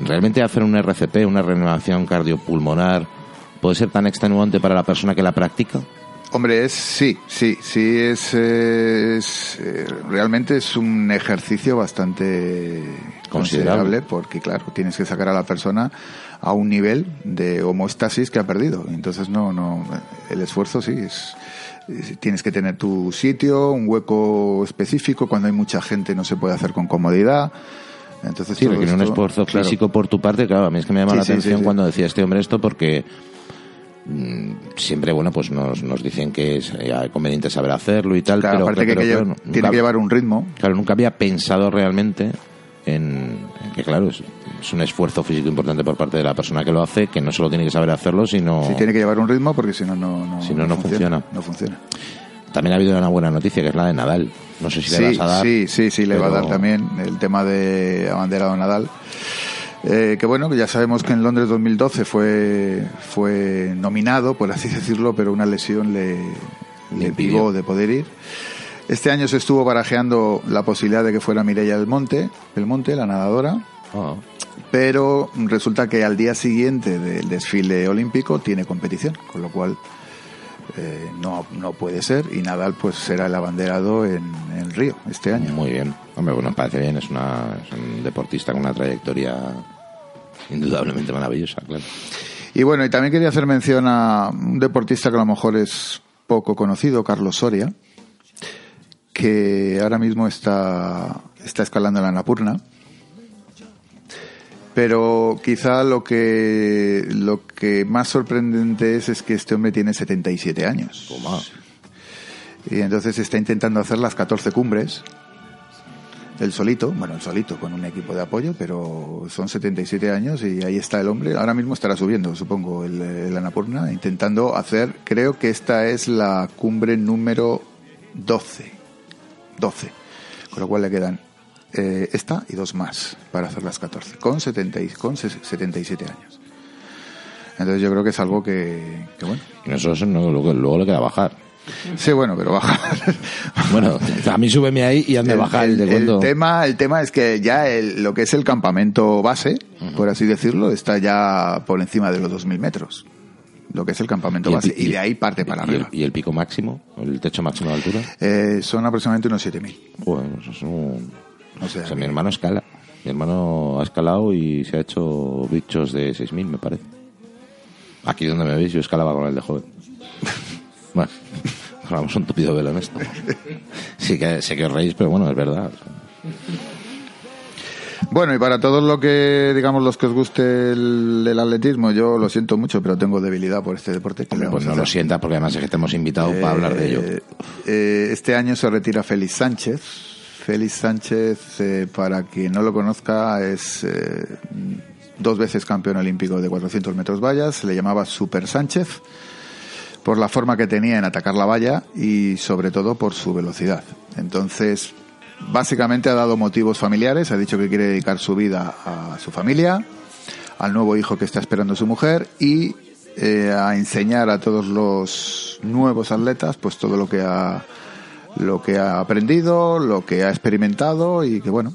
¿Realmente hacer un RCP, una reanimación cardiopulmonar, puede ser tan extenuante para la persona que la practica? Hombre, es sí, sí, sí, es, eh, es, realmente es un ejercicio bastante Considerable. considerable porque, claro, tienes que sacar a la persona a un nivel de homoestasis que ha perdido. Entonces, no, no, el esfuerzo sí es, es- tienes que tener tu sitio, un hueco específico. Cuando hay mucha gente no se puede hacer con comodidad. Entonces, Sí, todo requiere un esfuerzo claro. físico por tu parte. Claro, a mí es que me llama Sí, la sí, atención sí, cuando decía este hombre esto porque mm, siempre, bueno, pues nos, nos dicen que es eh, conveniente saber hacerlo y tal. Claro, pero, aparte que, pero, que claro, lleva- nunca- tiene que llevar un ritmo. Claro, nunca había pensado realmente en, en que, claro, es, es un esfuerzo físico importante por parte de la persona que lo hace, que no solo tiene que saber hacerlo, sino... Sí, tiene que llevar un ritmo porque si no, no, Si no, no funciona. No funciona. También ha habido una buena noticia, que es la de Nadal. No sé si le Sí, vas a dar. sí, sí, sí, le va a dar también el tema de abanderado Nadal. Eh, que bueno, que ya sabemos que en Londres 2012 fue, fue nominado, por así decirlo, pero una lesión le, le impidió. de poder ir. Este año se estuvo barajeando la posibilidad de que fuera Mireia del Monte, del Monte, la nadadora, Ah, pero resulta que al día siguiente del desfile olímpico tiene competición, con lo cual eh, no, no puede ser y Nadal pues será el abanderado en, en Río este año. Muy bien. Hombre, bueno, parece bien. Es, una, es un deportista con una trayectoria indudablemente maravillosa, claro. Y bueno, y también quería hacer mención a un deportista que a lo mejor es poco conocido, Carlos Soria, que ahora mismo está, está escalando la Napurna. Pero quizá lo que, lo que más sorprendente es es que este hombre tiene 77 años. Y entonces está intentando hacer las 14 cumbres. El solito, bueno, el solito con un equipo de apoyo, pero son 77 años y ahí está el hombre. Ahora mismo estará subiendo, supongo, el, el Annapurna, intentando hacer, creo que esta es la cumbre número 12. 12. Con lo cual le quedan eh, esta y dos más para hacer las 14, con, 70, y- con ses- 77 años. Entonces yo creo que es algo que, que bueno. Eso, eso no, luego, luego le queda bajar. Sí, bueno, pero baja. Bueno, a mí súbeme ahí y hazme bajar el, el, de el tema, el tema es que ya el- lo que es el campamento base, por así decirlo, está ya por encima de los 2.000 metros. Lo que es el campamento Y el base. Y, de ahí parte para ¿Y el, arriba. y el pico máximo? ¿El techo máximo de altura? Eh, son aproximadamente unos 7.000. Bueno, eso es un... O sea, O sea, mi hermano escala. Mi hermano ha escalado y se ha hecho bichos de 6.000, me parece. Aquí donde me veis, yo escalaba con el de joven. bueno, vamos un tupido velo en esto. Sí que sé que os reís, pero bueno, es verdad. Bueno, y para todos lo que, digamos, los que os guste el, el atletismo, yo lo siento mucho, pero tengo debilidad por este deporte. ¿qué le Hombre, pues no lo sientas porque además es que te hemos invitado para hablar de ello. Eh, eh, este año se retira Félix Sánchez. Félix Sánchez, eh, para quien no lo conozca, es eh, dos veces campeón olímpico de 400 metros vallas. Se le llamaba Super Sánchez por la forma que tenía en atacar la valla y sobre todo por su velocidad. Entonces, básicamente ha dado motivos familiares, ha dicho que quiere dedicar su vida a su familia, al nuevo hijo que está esperando su mujer y eh, a enseñar a todos los nuevos atletas pues todo lo que ha lo que ha aprendido, lo que ha experimentado y que bueno,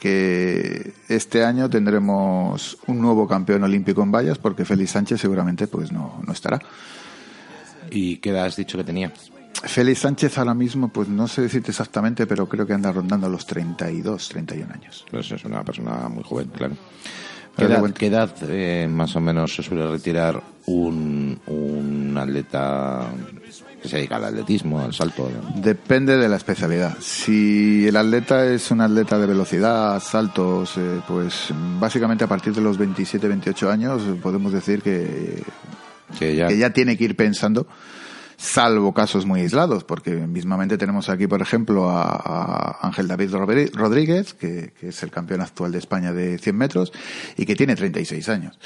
que este año tendremos un nuevo campeón olímpico en vallas porque Félix Sánchez seguramente pues no, no estará. ¿Y qué edad has dicho que tenía? Félix Sánchez ahora mismo, pues no sé decirte exactamente, pero creo que anda rondando los 32, 31 años. Pues es una persona muy joven, claro. ¿Qué edad, buen- qué edad, eh, más o menos se suele retirar un, un atleta que se dedica al atletismo, al salto? Depende de la especialidad. Si el atleta es un atleta de velocidad, saltos, eh, pues básicamente a partir de los 27, 28 años podemos decir que, Que ya, que ya tiene que ir pensando salvo casos muy aislados, porque mismamente tenemos aquí, por ejemplo, a, a Ángel David Rodríguez, que, que es el campeón actual de España de 100 metros y que tiene 36 años.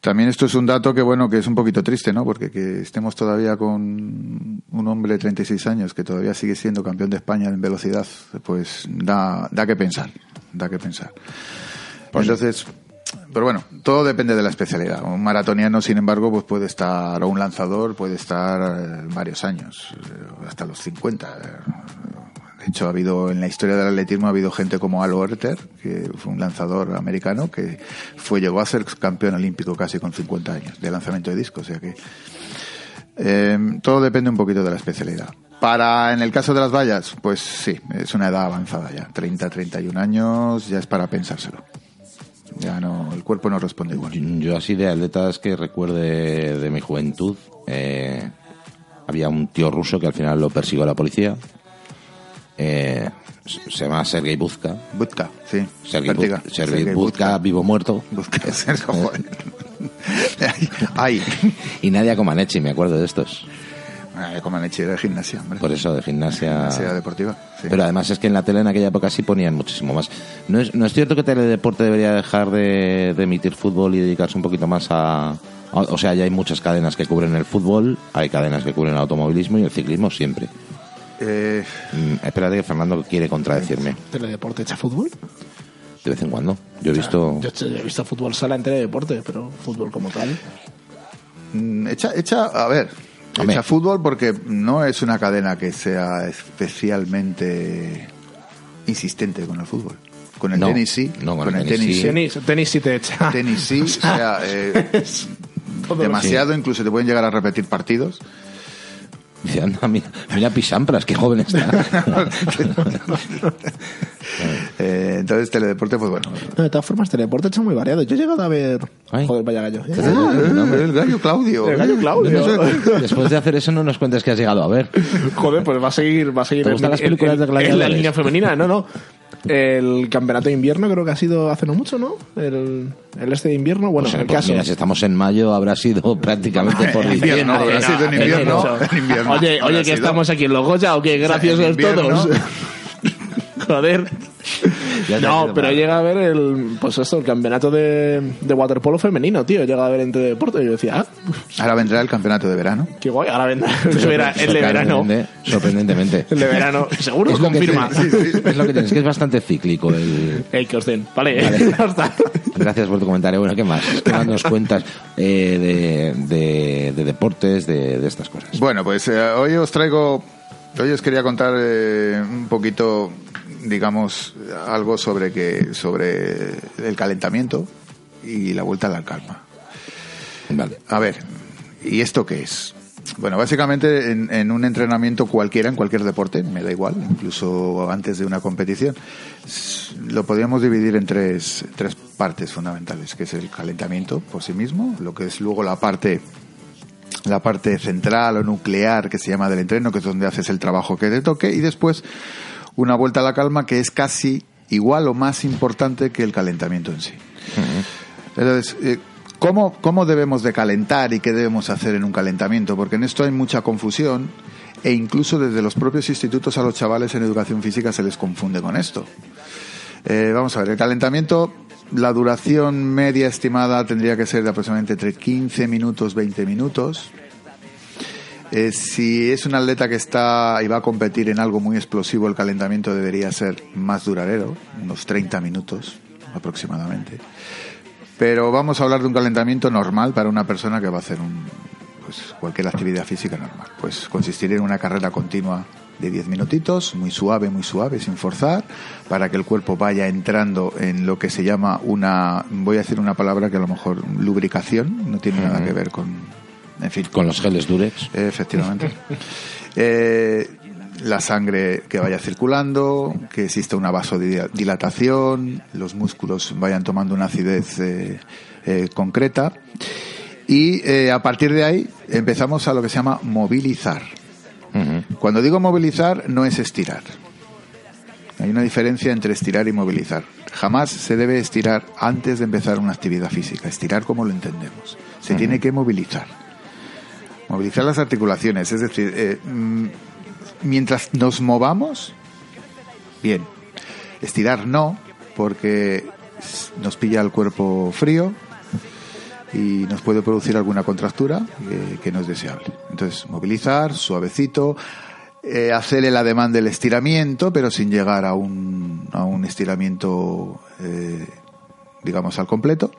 También esto es un dato que, bueno, que es un poquito triste, ¿no? Porque que estemos todavía con un hombre de 36 años que todavía sigue siendo campeón de España en velocidad, pues da, da que pensar, da que pensar. Entonces, pero bueno, todo depende de la especialidad. Un maratoniano, sin embargo, pues puede estar, o un lanzador puede estar eh, varios años, eh, hasta los 50. De hecho, ha habido, en la historia del atletismo ha habido gente como Al Oerter, que fue un lanzador americano, que fue, llegó a ser campeón olímpico casi con 50 años de lanzamiento de disco, o sea que, eh, todo depende un poquito de la especialidad. Para, en el caso de las vallas, pues sí, es una edad avanzada ya. 30, 31 años, ya es para pensárselo. Ya no, el cuerpo no responde igual. Yo así de atletas que recuerde de mi juventud, eh, había un tío ruso que al final lo persiguió la policía. Eh, se llama Sergei Buzka. Buzka, sí. Sergei, Bu- Vertiga. Sergei Buzka, Buzka. vivo muerto. Buzka, Sergio, joder. Ay, Y Nadia Comaneci, me acuerdo de estos. Ay, como han hecho de gimnasia, hombre. Por eso, de gimnasia. Gimnasia deportiva. sí. Pero además es que en la tele en aquella época sí ponían muchísimo más. ¿No es, no es cierto que Teledeporte debería dejar de, de emitir fútbol y dedicarse un poquito más a, O sea, ya hay muchas cadenas que cubren el fútbol, hay cadenas que cubren el automovilismo y el ciclismo siempre. Eh, Mm, espérate que Fernando quiere contradecirme ¿Teledeporte echa fútbol? de vez en cuando. Yo he visto... Yo he visto fútbol sala en Teledeporte, pero fútbol como tal. mm, echa, echa, a ver. Echa fútbol porque no es una cadena que sea especialmente insistente con el fútbol. Con el No, tenis sí, no, con con el tenis tenis sí. Tenis, tenis sí te echa. Tenis sí, o sea, eh, demasiado, incluso te pueden llegar a repetir partidos. Dice, anda, mira, mira Pisampras, qué joven está. Eh, entonces, teledeporte, pues bueno. No, de todas formas, Teledeporte echa muy variado. Yo he llegado a ver... Ay. Joder, vaya gallo. el gallo Claudio. El gallo Claudio. Después de hacer eso no nos cuentes que has llegado a ver. Joder, pues va a seguir, va a seguir ¿Te gustan en- las películas en- de en- en la línea femenina, no, no. El campeonato de invierno creo que ha sido hace no mucho, ¿no? El, el este de invierno, bueno, Pues, en el pues caso. mira, si estamos en mayo, habrá sido prácticamente por diciembre. habrá sido en invierno. en invierno. Oye, oye, que sido. estamos aquí en los Goya o qué graciosos invierno. todos. Joder. No, pero mal. llega a ver el, pues esto, el campeonato de, de waterpolo femenino, tío. Llega a ver entre deporte y yo decía, ah, Ahora vendrá el campeonato de verano. qué guay, ahora vendrá el de, vera- el de verano. Sorprendente- Sorprendentemente. El de verano, seguro, Es lo, que confirma. tiene- es lo que tienes, que es bastante cíclico el... Ey, que os den. Vale, Vale. ya está. Gracias por tu comentario. Bueno, ¿qué más? ¿Qué más nos cuentas eh, de, de- de deportes, de, de estas cosas? Bueno, pues eh, hoy os traigo, hoy os quería contar eh, un poquito, digamos, algo sobre que sobre el calentamiento y la vuelta a la calma. Vale. A ver, ¿y esto qué es? Bueno, básicamente en, en un entrenamiento cualquiera, en cualquier deporte, me da igual, incluso antes de una competición, lo podríamos dividir en tres, tres partes fundamentales, que es el calentamiento por sí mismo, lo que es luego la parte la parte central o nuclear que se llama del entreno, que es donde haces el trabajo que te toque, y después una vuelta a la calma que es casi igual o más importante que el calentamiento en sí. Entonces, eh, ¿cómo, ¿cómo debemos de calentar y qué debemos hacer en un calentamiento? Porque en esto hay mucha confusión e incluso desde los propios institutos a los chavales en educación física se les confunde con esto. Eh, vamos a ver, el calentamiento, la duración media estimada tendría que ser de aproximadamente entre 15 minutos, 20 minutos. Eh, si es un atleta que está y va a competir en algo muy explosivo, el calentamiento debería ser más duradero, unos 30 minutos aproximadamente. Pero vamos a hablar de un calentamiento normal para una persona que va a hacer un, pues, cualquier actividad física normal. Pues consistiría en una carrera continua de 10 minutitos, muy suave, muy suave, sin forzar, para que el cuerpo vaya entrando en lo que se llama una, voy a decir una palabra que a lo mejor lubricación, no tiene nada que ver con, en fin, Con los geles Durex. Efectivamente. Eh, la sangre que vaya circulando, que exista una vasodilatación, los músculos vayan tomando una acidez eh, eh, concreta. Y eh, a partir de ahí empezamos a lo que se llama movilizar. Cuando digo movilizar, no es estirar. Hay una diferencia entre estirar y movilizar. Jamás se debe estirar antes de empezar una actividad física. Estirar como lo entendemos. Se tiene que movilizar. Movilizar las articulaciones, es decir, eh, mm, mientras nos movamos, bien. Estirar no, porque nos pilla el cuerpo frío y nos puede producir alguna contractura que no es deseable. Entonces, movilizar, suavecito, eh, hacer el ademán del estiramiento, pero sin llegar a un, a un estiramiento, eh, digamos, al completo,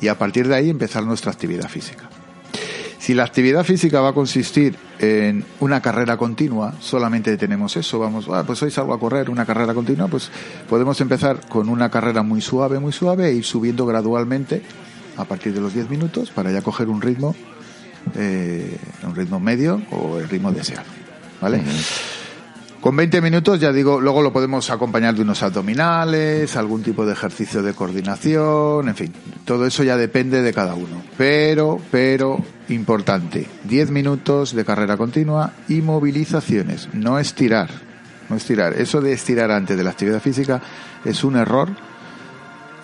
y a partir de ahí empezar nuestra actividad física. Si la actividad física va a consistir en una carrera continua, solamente tenemos eso, vamos, ah, pues hoy salgo a correr una carrera continua, pues podemos empezar con una carrera muy suave, muy suave, e ir subiendo gradualmente a partir de los 10 minutos para ya coger un ritmo, eh, un ritmo medio o el ritmo deseado. ¿Vale? Con 20 minutos, ya digo, luego lo podemos acompañar de unos abdominales, algún tipo de ejercicio de coordinación, en fin, todo eso ya depende de cada uno. Pero, pero, importante, 10 minutos de carrera continua y movilizaciones, no estirar, no estirar. Eso de estirar antes de la actividad física es un error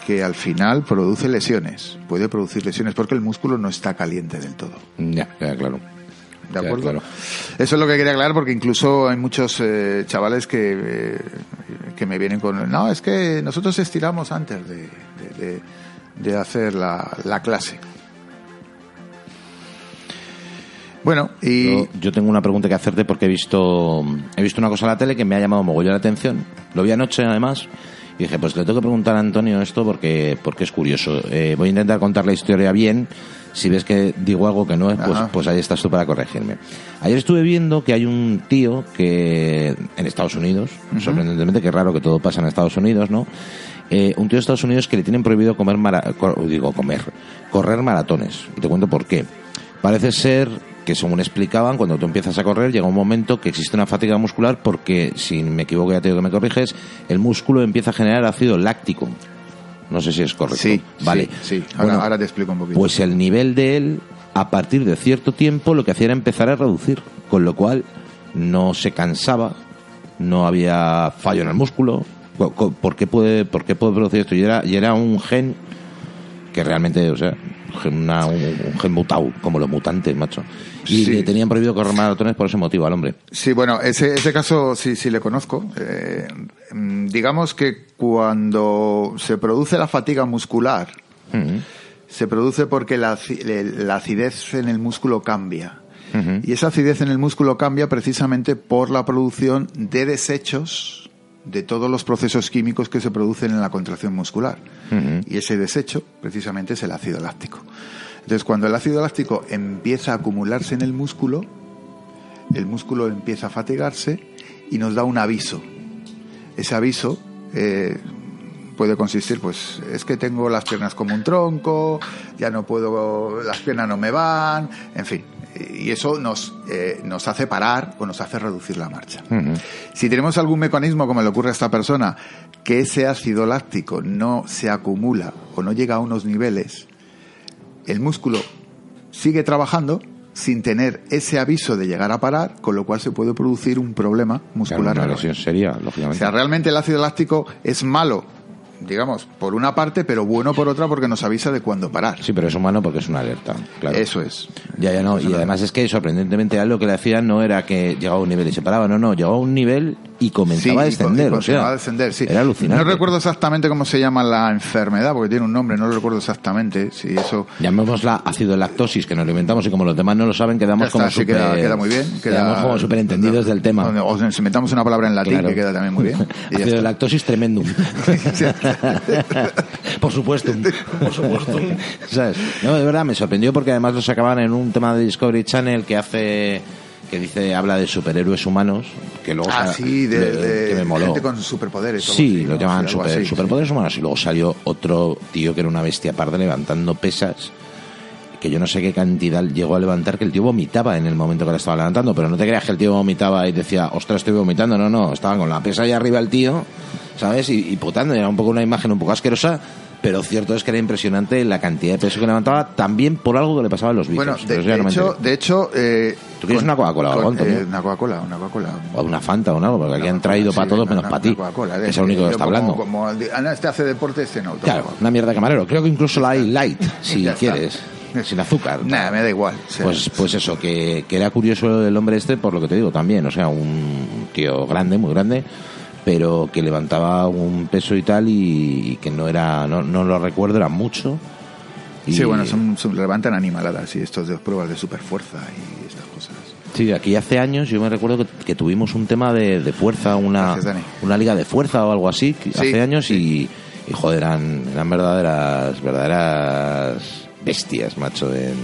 que al final produce lesiones, puede producir lesiones porque el músculo no está caliente del todo. Ya, queda claro. ¿De acuerdo? claro. Eso es lo que quería aclarar porque incluso hay muchos eh, chavales que, eh, que me vienen con... No, es que nosotros estiramos antes de, de- de- de hacer la, la clase. Bueno, y... Yo, yo tengo una pregunta que hacerte porque he visto he visto una cosa en la tele que me ha llamado mogollón la atención. Lo vi anoche además y dije, pues le tengo que preguntar a Antonio esto porque porque es curioso. Eh, voy a intentar contar la historia bien. Si ves que digo algo que no es, pues, Ajá. pues ahí estás tú para corregirme. Ayer estuve viendo que hay un tío que en Estados Unidos, sorprendentemente, que raro que todo pasa en Estados Unidos, ¿no? Eh, un tío de Estados Unidos que le tienen prohibido comer mara- digo comer, correr maratones. Y te cuento por qué. Parece ser que según explicaban, cuando tú empiezas a correr llega un momento que existe una fatiga muscular porque, si me equivoco ya te digo que me corriges, el músculo empieza a generar ácido láctico. No sé si es correcto. Sí, vale. sí, sí. Ahora, Bueno, ahora te explico un poquito. pues el nivel de él, a partir de cierto tiempo, lo que hacía era empezar a reducir, con lo cual no se cansaba, no había fallo en el músculo. ¿Por qué puede, por qué puede producir esto? Y era, y era un gen que realmente, o sea, una- un, gen mutado, como los mutantes, macho. Y Sí. le tenían prohibido correr maratones por ese motivo al hombre. Sí, bueno, ese, ese caso sí, sí le conozco. Eh, mm, digamos que cuando se produce la fatiga muscular, se produce porque la, la acidez en el músculo cambia. Y esa acidez en el músculo cambia precisamente por la producción de desechos de todos los procesos químicos que se producen en la contracción muscular. Y ese desecho precisamente es el ácido láctico. Entonces, cuando el ácido láctico empieza a acumularse en el músculo, el músculo empieza a fatigarse y nos da un aviso. Ese aviso eh, puede consistir, pues, es que tengo las piernas como un tronco, ya no puedo, las piernas no me van, en fin. Y eso nos, eh, nos hace parar o nos hace reducir la marcha. Si tenemos algún mecanismo, como le ocurre a esta persona, que ese ácido láctico no se acumula o no llega a unos niveles, el músculo sigue trabajando sin tener ese aviso de llegar a parar, con lo cual se puede producir un problema Claro, muscular. una grave. lesión seria, O lógicamente. sea, realmente el ácido láctico es malo, digamos, por una parte, pero bueno por otra porque nos avisa de cuándo parar. Sí, pero es humano porque es una alerta. Claro. Eso es. Ya, ya no. Y además es que sorprendentemente a él lo que le hacían no era que llegaba a un nivel y se paraba, no, no, llegaba a un nivel y comenzaba a Sí, descender. y o sea, continuaba a descender, sí. Era alucinante. No recuerdo exactamente cómo se llama la enfermedad, porque tiene un nombre, no lo recuerdo exactamente. Si eso Llamémosla ácido lactosis, que nos lo inventamos y como los demás no lo saben, quedamos está, como sí, súper... queda, queda muy bien. Queda, quedamos como súper entendidos del tema. O nos inventamos una palabra en latín Claro. que queda también muy bien. Ácido lactosis tremendum. Por supuesto. Por supuesto. ¿Sabes? No, de verdad, me sorprendió porque además lo sacaban en un tema de Discovery Channel que hace que dice habla de superhéroes humanos que luego Ah, sí, de, que me moló. gente con superpoderes. Sí, así, lo algo super- así, superpoderes humanos y luego salió otro tío que era una bestia parda levantando pesas que yo no sé qué cantidad llegó a levantar que el tío vomitaba en el momento que la estaba levantando, pero no te creas que el tío vomitaba y decía, ostras, estoy vomitando, no, no, estaba con la pesa ahí arriba el tío, ¿sabes? Y, y putando, era un poco una imagen un poco asquerosa, pero cierto es que era impresionante la cantidad de peso que levantaba, también por algo que le pasaba en los bíceps. Bueno, de, hecho, de hecho eh, ¿Tú quieres con- una Coca-Cola o algo, eh, una Coca-Cola, una Coca-Cola. O una Fanta o algo, porque aquí han traído Sí, para todos menos para ti. que es el único que Yo está como- hablando. Como, de- ah, este hace deporte, este no. Claro, una mierda de camarero. Creo que incluso la hay light, si quieres. sin azúcar. Nada, me da igual. Pues, pues eso, que, que era curioso el hombre este, por lo que te digo también. O sea, un tío grande, muy grande, pero que levantaba un peso y tal, y, y que no era, no, no lo recuerdo, era mucho. Y- Sí, bueno, son, son- levantan animaladas y estos de pruebas de superfuerza y. Sí, aquí hace años yo me recuerdo que, que tuvimos un tema de, de fuerza, una, Gracias, una liga de fuerza o algo así, Sí, hace años y, y, joder, eran, eran verdaderas, verdaderas bestias, macho, en,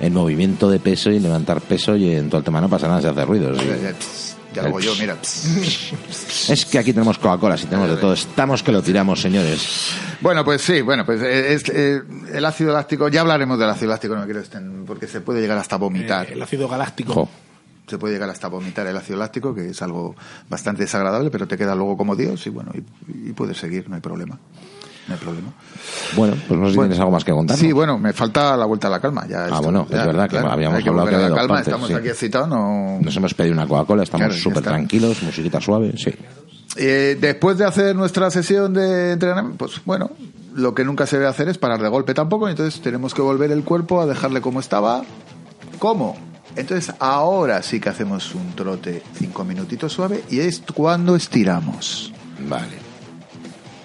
en movimiento de peso y en levantar peso y en todo el tema no pasa nada, se hace ruido. sí. Hago yo, mira. Es que aquí tenemos Coca-Cola, si tenemos de todo, estamos que lo tiramos, señores. Bueno, pues sí, bueno, pues eh, es, eh, el ácido láctico, ya hablaremos del ácido láctico, no me quiero extender, porque se puede llegar hasta vomitar. Eh, el ácido galáctico. Jo. Se puede llegar hasta vomitar el ácido láctico, que es algo bastante desagradable, pero te queda luego como Dios y bueno, y, y puedes seguir, no hay problema. No hay problema. Bueno, pues no sé si Bueno, tienes algo más que contar. Sí, bueno, me falta la vuelta a la calma. Ya Ah, esto, bueno, ya, es verdad que habíamos que hablado que había la calma, partes, estamos sí. aquí excitados, no... Nos hemos pedido una Coca-Cola, estamos Claro, súper tranquilos, musiquita suave, sí. Eh, después de hacer nuestra sesión de entrenamiento, pues bueno, lo que nunca se debe hacer es parar de golpe tampoco, entonces tenemos que volver el cuerpo a dejarle como estaba. ¿Cómo? Entonces ahora sí que hacemos un trote cinco minutitos suave y es cuando estiramos. Vale.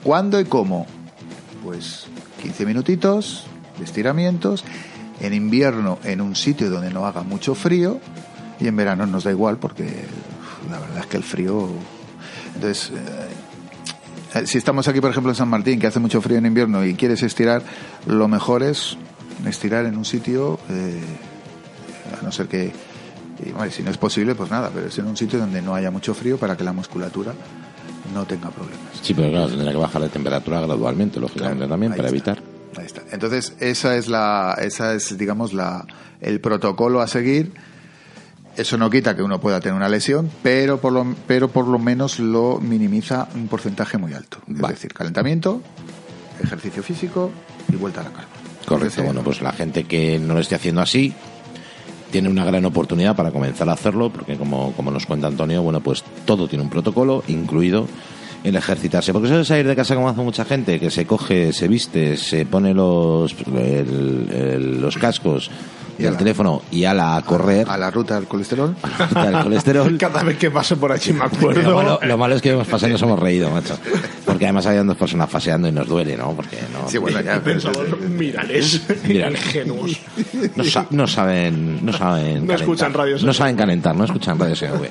¿Cuándo y cómo? Pues 15 minutitos de estiramientos. En invierno en un sitio donde no haga mucho frío y en verano nos da igual porque la verdad es que el frío... Entonces, eh, eh, si estamos aquí, por ejemplo, en San Martín, que hace mucho frío en invierno y quieres estirar, lo mejor es estirar en un sitio, eh, a no ser que... si no es posible, pues nada, pero es en un sitio donde no haya mucho frío para que la musculatura no tenga problemas. Sí, pero claro, tendrá que bajar la temperatura gradualmente, lógicamente Claro, también, para está. evitar. Ahí está. Entonces, esa es la, esa es, digamos, la, el protocolo a seguir. Eso no quita que uno pueda tener una lesión, pero por lo, pero por lo menos lo minimiza un porcentaje muy alto. Es decir, calentamiento, ejercicio físico y vuelta a la calma. Correcto, bueno, pues la gente que no lo esté haciendo así tiene una gran oportunidad para comenzar a hacerlo, porque como, como nos cuenta Antonio, bueno, pues todo tiene un protocolo, incluido el ejercitarse. Porque eso de salir de casa como hace mucha gente, que se coge, se viste, se pone los, el- el- los cascos Y ala. teléfono y a correr, A la ruta del colesterol. el colesterol. Cada vez que paso por allí me Lo acuerdo. malo, lo malo es que hemos pasado y nos hemos reído, macho. Porque además habían dos personas paseando y nos duele, ¿no? Porque no, Sí, bueno, ya. mírales, Mírales. ingenuos. no, sa- no saben no saben No escuchan radio no saben calentar no escuchan radio SOV.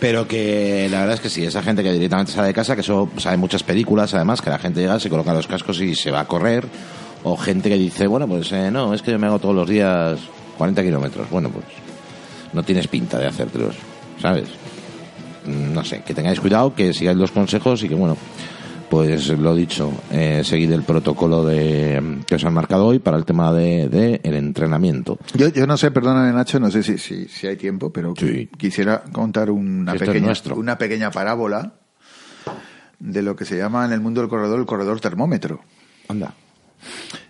pero que la verdad es que sí esa gente que directamente sale de casa que eso sabe muchas películas además que la gente llega se coloca los cascos y se va a correr o gente que dice bueno pues eh, no es que yo me hago todos los días 40 kilómetros bueno pues no tienes pinta de hacértelos sabes Mm, no sé que tengáis cuidado que sigáis los consejos y que bueno pues lo dicho, eh, seguid el protocolo de, que os han marcado hoy para el tema de, de el entrenamiento. Yo, yo no sé, perdóname Nacho, no sé si, si, si hay tiempo, pero Sí. quisiera contar una Esto pequeña, una pequeña parábola de lo que se llama en el mundo del corredor el corredor termómetro. Anda.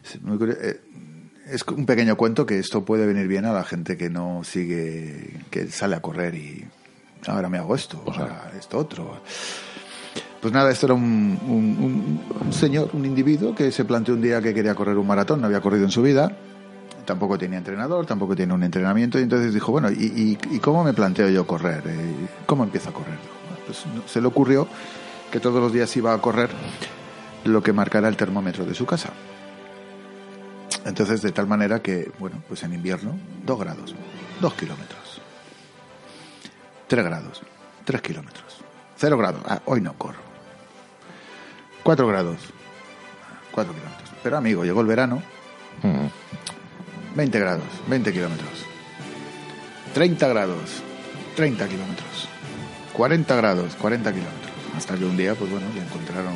Es, muy curio- eh, es un pequeño cuento que esto puede venir bien a la gente que no sigue, que sale a correr y ahora me hago esto, ahora esto otro. Pues nada, esto era un, señor, un individuo que se planteó un día que quería correr un maratón, no había corrido en su vida, tampoco tenía entrenador, tampoco tiene un entrenamiento, y entonces dijo, bueno, ¿y, cómo me planteo yo correr? Eh, ¿Cómo empiezo a correr? Pues se le ocurrió que todos los días iba a correr lo que marcara el termómetro de su casa. Entonces, de tal manera que, bueno, pues en invierno, dos grados, dos kilómetros. Tres grados, tres kilómetros. Cero grados, ah, hoy no corro. Cuatro grados, cuatro kilómetros. Pero amigo, llegó el verano, Mm. 20 grados, 20 kilómetros. 30 grados, 30 kilómetros. 40 grados, 40 kilómetros. Hasta que un día, pues bueno, le encontraron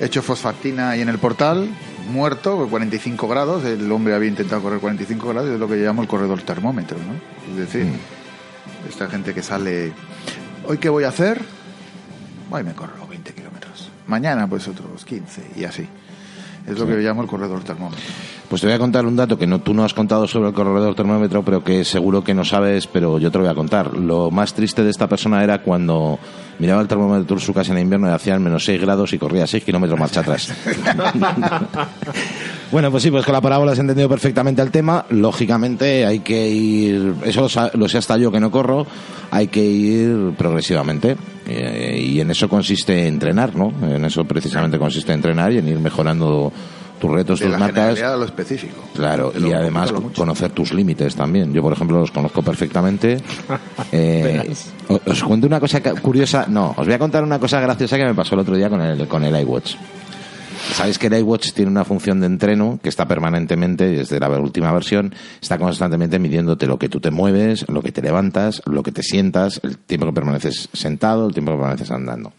hecho fosfatina ahí en el portal, muerto, con 45 grados. El hombre había intentado correr 45 grados, es lo que llamo el corredor termómetro, ¿no? Es decir, esta gente que sale, ¿hoy qué voy a hacer? Hoy me corro 20 kilómetros. Mañana, pues otros 15, y así. Es lo que yo llamo el corredor termómetro. Pues te voy a contar un dato que no, tú no has contado sobre el corredor termómetro, pero que seguro que no sabes, pero yo te lo voy a contar. Lo más triste de esta persona era cuando miraba el termómetro en su casa en invierno y hacían menos 6 grados y corría 6 kilómetros marcha atrás. Bueno, pues sí, pues con la parábola has entendido perfectamente el tema. Lógicamente hay que ir, eso lo sé hasta yo que no corro, hay que ir progresivamente. Eh, y en eso consiste entrenar, ¿no? En eso precisamente consiste entrenar y en ir mejorando tus retos, De tus la a lo específico. Claro, lo y además conocer tus límites también. Yo, por ejemplo, los conozco perfectamente. Eh, o- os cuento una cosa curiosa. No, os voy a contar una cosa graciosa que me pasó el otro día con el, con el iWatch. Sabéis que el iWatch tiene una función de entreno que está permanentemente, desde la última versión, está constantemente midiéndote lo que tú te mueves, lo que te levantas, lo que te sientas, el tiempo que permaneces sentado, el tiempo que permaneces andando.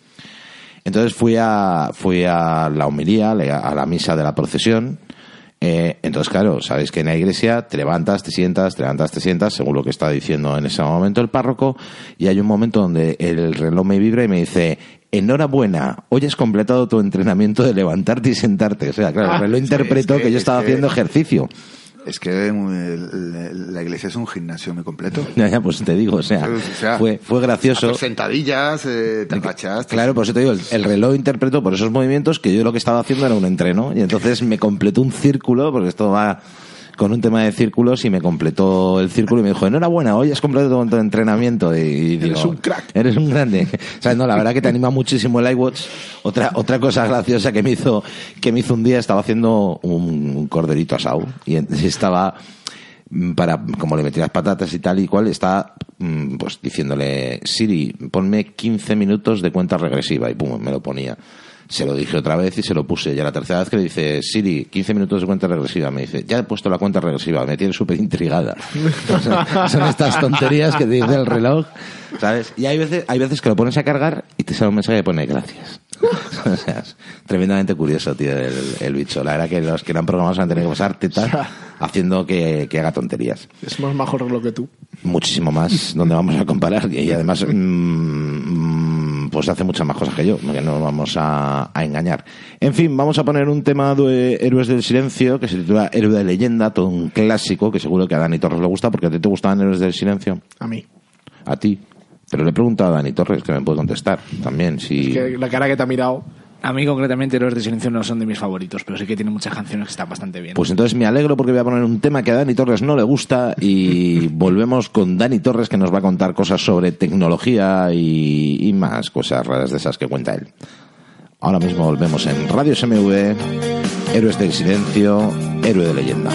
Entonces fui a, fui a la homilía, a la misa de la procesión. Eh, entonces, claro, sabéis que en la iglesia te levantas, te sientas, te levantas, te sientas, según lo que está diciendo en ese momento el párroco, y hay un momento donde el reloj me vibra y me dice, enhorabuena, hoy has completado tu entrenamiento de levantarte y sentarte. O sea, claro, el reloj interpretó es que- que, yo es estaba que- haciendo ejercicio. Es que eh, el- la iglesia es un gimnasio muy completo. Ya, ya, pues te digo, o sea, O sea, fue, fue gracioso. sentadillas, eh, te agachas. Claro, por eso te digo, el, el reloj interpretó por esos movimientos que yo lo que estaba haciendo era un entreno. Y entonces me completó un círculo, porque esto va con un tema de círculos, y me completó el círculo y me dijo, enhorabuena, hoy has completado tu entrenamiento. Y, y digo, Eres un crack. Eres un grande. O sea, no, la verdad que te anima muchísimo el iWatch. Otra, otra cosa graciosa que me hizo, que me hizo un día, estaba haciendo un, un corderito asado y estaba mm, para como le metí las patatas y tal y cual estaba mm, pues diciéndole Siri ponme 15 minutos de cuenta regresiva y pum me lo ponía se lo dije otra vez y se lo puse. Y a la tercera vez que le dice, Siri, 15 minutos de cuenta regresiva, me dice, ya he puesto la cuenta regresiva, me tiene súper intrigada. O sea, son estas tonterías que te dice el reloj, ¿sabes? Y hay veces, hay veces que lo pones a cargar y te sale un mensaje que pone gracias. o sea, es tremendamente curioso, tío, el, el bicho. La verdad que los que lo han programado se han tenido que pasar tetas haciendo que, que haga tonterías Es más majo el reloj que tú. muchísimo más donde vamos a comparar y además mm, mm, pues hace muchas más cosas que yo que no nos vamos a, a engañar en fin vamos a poner un tema de Héroes del Silencio que se titula Héroe de Leyenda todo un clásico que seguro que a Dani Torres le gusta porque a ti te gustaban Héroes del Silencio A mí. a ti pero le he preguntado a Dani Torres que me puede contestar también si Que la cara que te ha mirado. A mí concretamente Héroes de Silencio no son de mis favoritos, pero sí que tiene muchas canciones que están bastante bien. Pues entonces me alegro porque voy a poner un tema que a Dani Torres no le gusta y volvemos con Dani Torres que nos va a contar cosas sobre tecnología y, y más cosas raras de esas que cuenta él. Ahora mismo volvemos en Radio SMV, Héroes del Silencio, Héroe de Leyenda.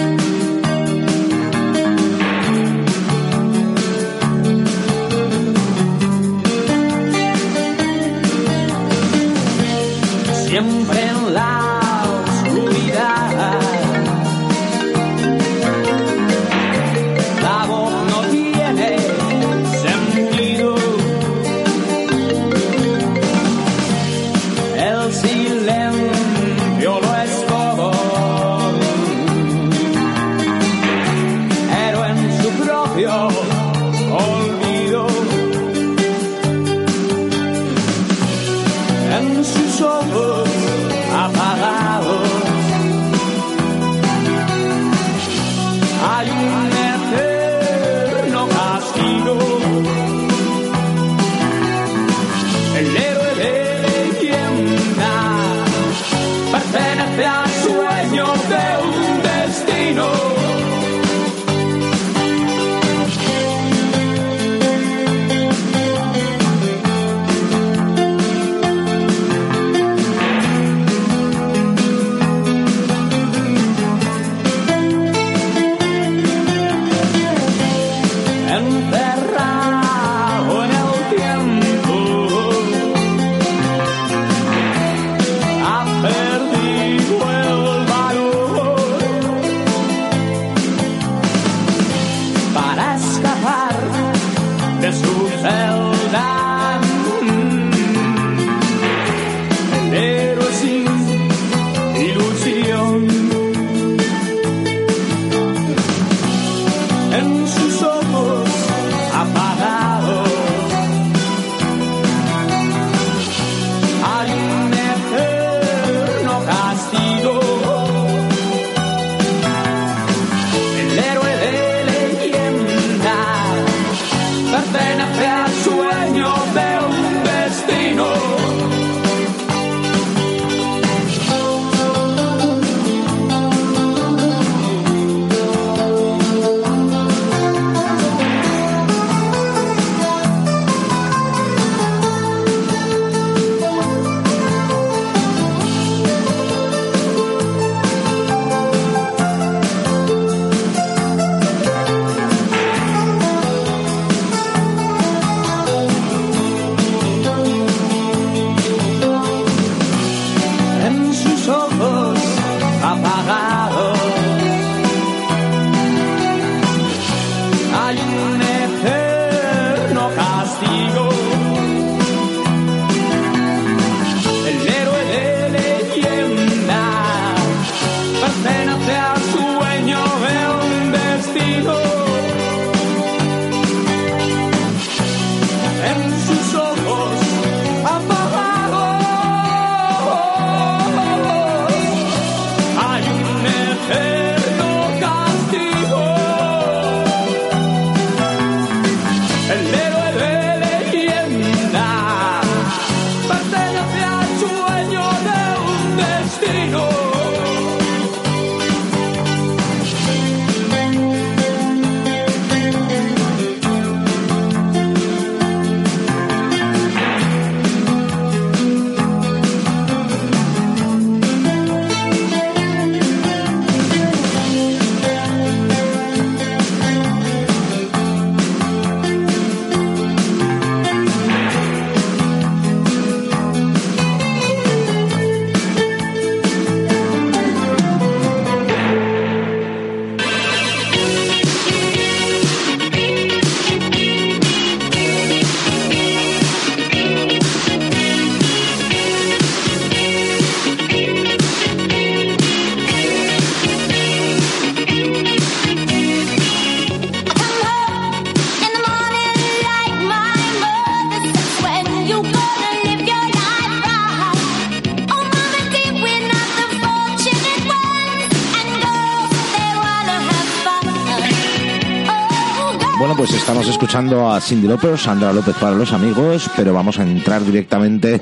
Escuchando a Cindy López, Sandra López para los amigos, pero vamos a entrar directamente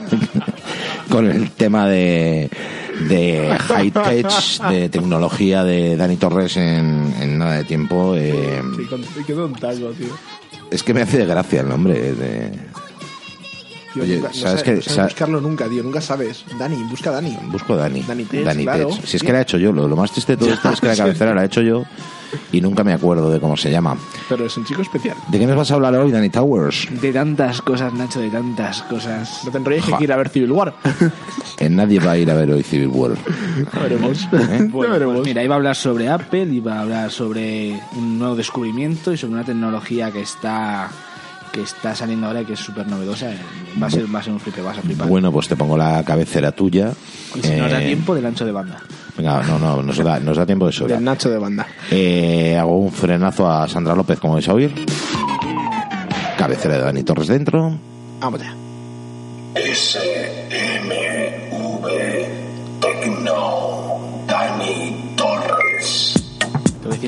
con el tema de, de high tech, de tecnología de Dani Torres en, en nada de tiempo. eh, Sí, con- un taco, tío. es que me hace gracia el nombre de... Tío, Oye, no ¿sabes qué? no sabes Sa- buscarlo nunca, tío. Nunca sabes. Dani, busca Dani. Busco Dani. Dani Tech, claro. Tech. Si es que la he hecho yo, lo, lo más triste de todo esto es que la cabecera la he hecho yo y nunca me acuerdo de cómo se llama. Pero es un chico especial. ¿De qué nos vas a hablar hoy, Dani Towers? De tantas cosas, Nacho, de tantas cosas. No te enrolles que Ja. hay que ir a ver Civil War. Eh, nadie va a ir a ver hoy Civil War. Ya veremos. ¿Eh? Bueno, veremos. pues mira, iba a hablar sobre Apple, iba a hablar sobre un nuevo descubrimiento y sobre una tecnología que está que está saliendo ahora y que es súper novedosa. Va a ser, va a ser un flipe, vas a flipar. Bueno, pues te pongo la cabecera tuya. y si nos da Eh, tiempo, del ancho de banda. Venga, no, no, nos da, nos da tiempo de sobra. Del Nacho de banda. Eh, hago un frenazo a Sandra López, como vais a oír. Cabecera de Dani Torres dentro. Vamos ya.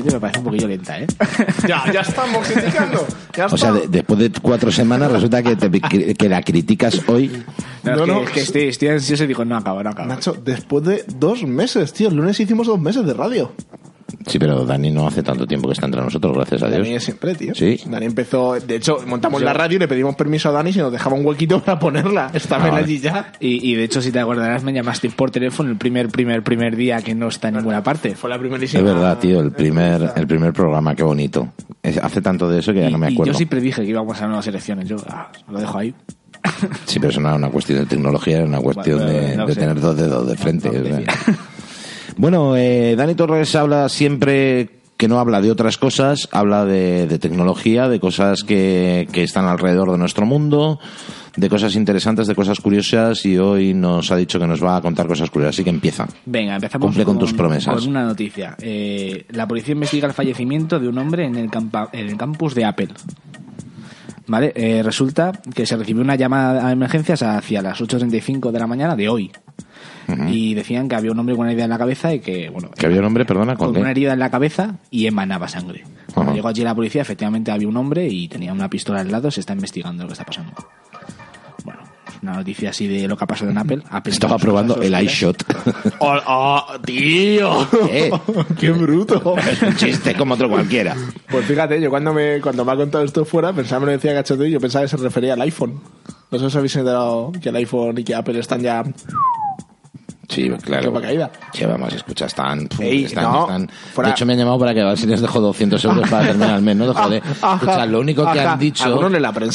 Me parece un poquillo lenta, ¿eh? Ya, ya estamos criticando. Ya O sea, de- después de cuatro semanas resulta que, te- que la criticas hoy. No, No, es que, no. es que estoy, estoy ansioso y digo, no acaba, no acaba. Nacho, después de dos meses, tío. El lunes hicimos dos meses de radio. Sí, pero Dani no hace tanto tiempo que está entre nosotros, gracias a Dani Dios. es siempre, tío. Sí. Dani empezó. De hecho, montamos la radio y le pedimos permiso a Dani si nos dejaba un huequito para ponerla. Estaba Ah, él vale. allí ya. Y, y de hecho, si te acordarás, me llamaste por teléfono el primer, primer, primer día que no está en ninguna parte. Fue la Es primerísima. verdad, tío, el primer, el primer programa, qué bonito. Es- hace tanto de eso que ya Y, no me y acuerdo. yo sí predije que íbamos a nuevas elecciones. Yo ah, lo dejo ahí. Sí, pero eso no era una cuestión de tecnología, era una cuestión Bueno, de, no de sé. tener dos dedos de frente. Bueno, eh, Dani Torres habla siempre que no habla de otras cosas, habla de, de tecnología, de cosas que, que están alrededor de nuestro mundo, de cosas interesantes, de cosas curiosas y hoy nos ha dicho que nos va a contar cosas curiosas, así que empieza. Venga, empezamos Cumple con tus promesas. Con una noticia. Eh, la policía investiga el fallecimiento de un hombre en el, campa- en el campus de Apple. Vale, eh, resulta que se recibió una llamada a emergencias hacia las 8.35 de la mañana de hoy. Y decían que había un hombre con una herida en la cabeza y que, bueno, Que había un hombre, perdona, ¿con con qué? una herida en la cabeza y emanaba sangre. Cuando llegó allí la policía, efectivamente había un hombre y tenía una pistola al lado, se está investigando lo que está pasando. Una noticia así de lo que ha pasado en Apple. Apple Estaba probando el iShot. ¡Oh, oh, tío! ¿Qué? ¡Qué bruto! Es un chiste como otro cualquiera. Pues fíjate, yo cuando me, cuando me ha contado esto fuera, pensaba, me lo decía cachoteo y yo pensaba que se refería al iPhone. No sé si os habéis enterado que el iPhone y que Apple están ya Sí, claro. Caída. Sí, vamos, escucha, están... Ey, están, no, están- fuera. De hecho, me han llamado para que a ver si les dejo 200 euros para terminar el mes, ¿no? Joder. Ajá, Escucha, lo único que ajá. han dicho...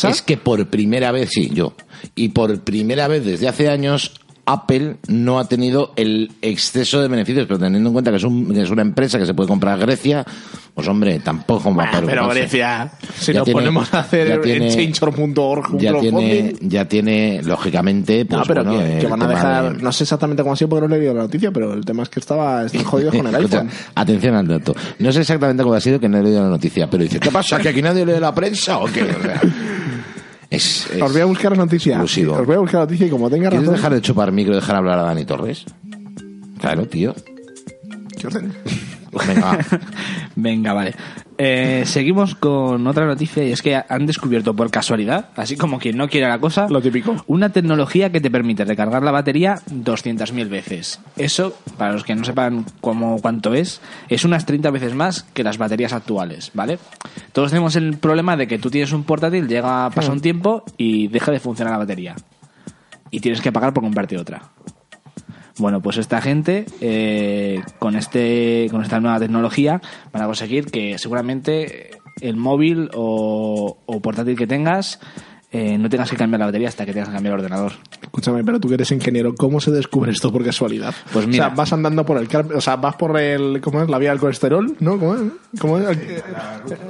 Es que por primera vez, sí, yo. Y por primera vez desde hace años... Apple no ha tenido el exceso de beneficios, pero teniendo en cuenta que es, un- que es una empresa que se puede comprar Grecia, pues hombre, tampoco va a Bueno, pero. Grecia, si Ya nos tiene- ponemos a hacer ya en tiene- change.org un ya tiene, ya tiene, lógicamente, pues no, pero bueno, que, van a dejar, de- no sé exactamente cómo ha sido porque no he leído la noticia, pero el tema es que estaba, están jodidos con el iPhone. atención al dato. No sé exactamente cómo ha sido que no he leído la noticia, pero dice, ¿qué pasa? ¿Que aquí nadie lee la prensa o qué? Es, es- Os voy a buscar la noticia. exclusivo. Os voy a buscar la noticia y como tenga ¿Quieres razón... dejar de chupar micro y dejar hablar a Dani Torres? Claro, tío. ¿Qué orden? Venga, va. Venga, vale. Eh, seguimos con otra noticia y es que han descubierto por casualidad, así como quien no quiere la cosa, Lo típico. una tecnología que te permite recargar la batería 200.000 veces. Eso, para los que no sepan cómo, cuánto es, es unas 30 veces más que las baterías actuales, ¿vale? Todos tenemos el problema de que tú tienes un portátil, llega, pasa un tiempo y deja de funcionar la batería. Y tienes que pagar por comprarte otra. Bueno, pues esta gente eh, con este con esta nueva tecnología van a conseguir que seguramente el móvil o, o portátil que tengas eh, no tengas que cambiar la batería hasta que tengas que cambiar el ordenador. Escúchame, pero tú que eres ingeniero, ¿cómo se descubre esto por casualidad? Pues mira. O sea, vas andando por el o sea, vas por el, ¿cómo es? La vía del colesterol, ¿no? ¿Cómo es? ¿Cómo es?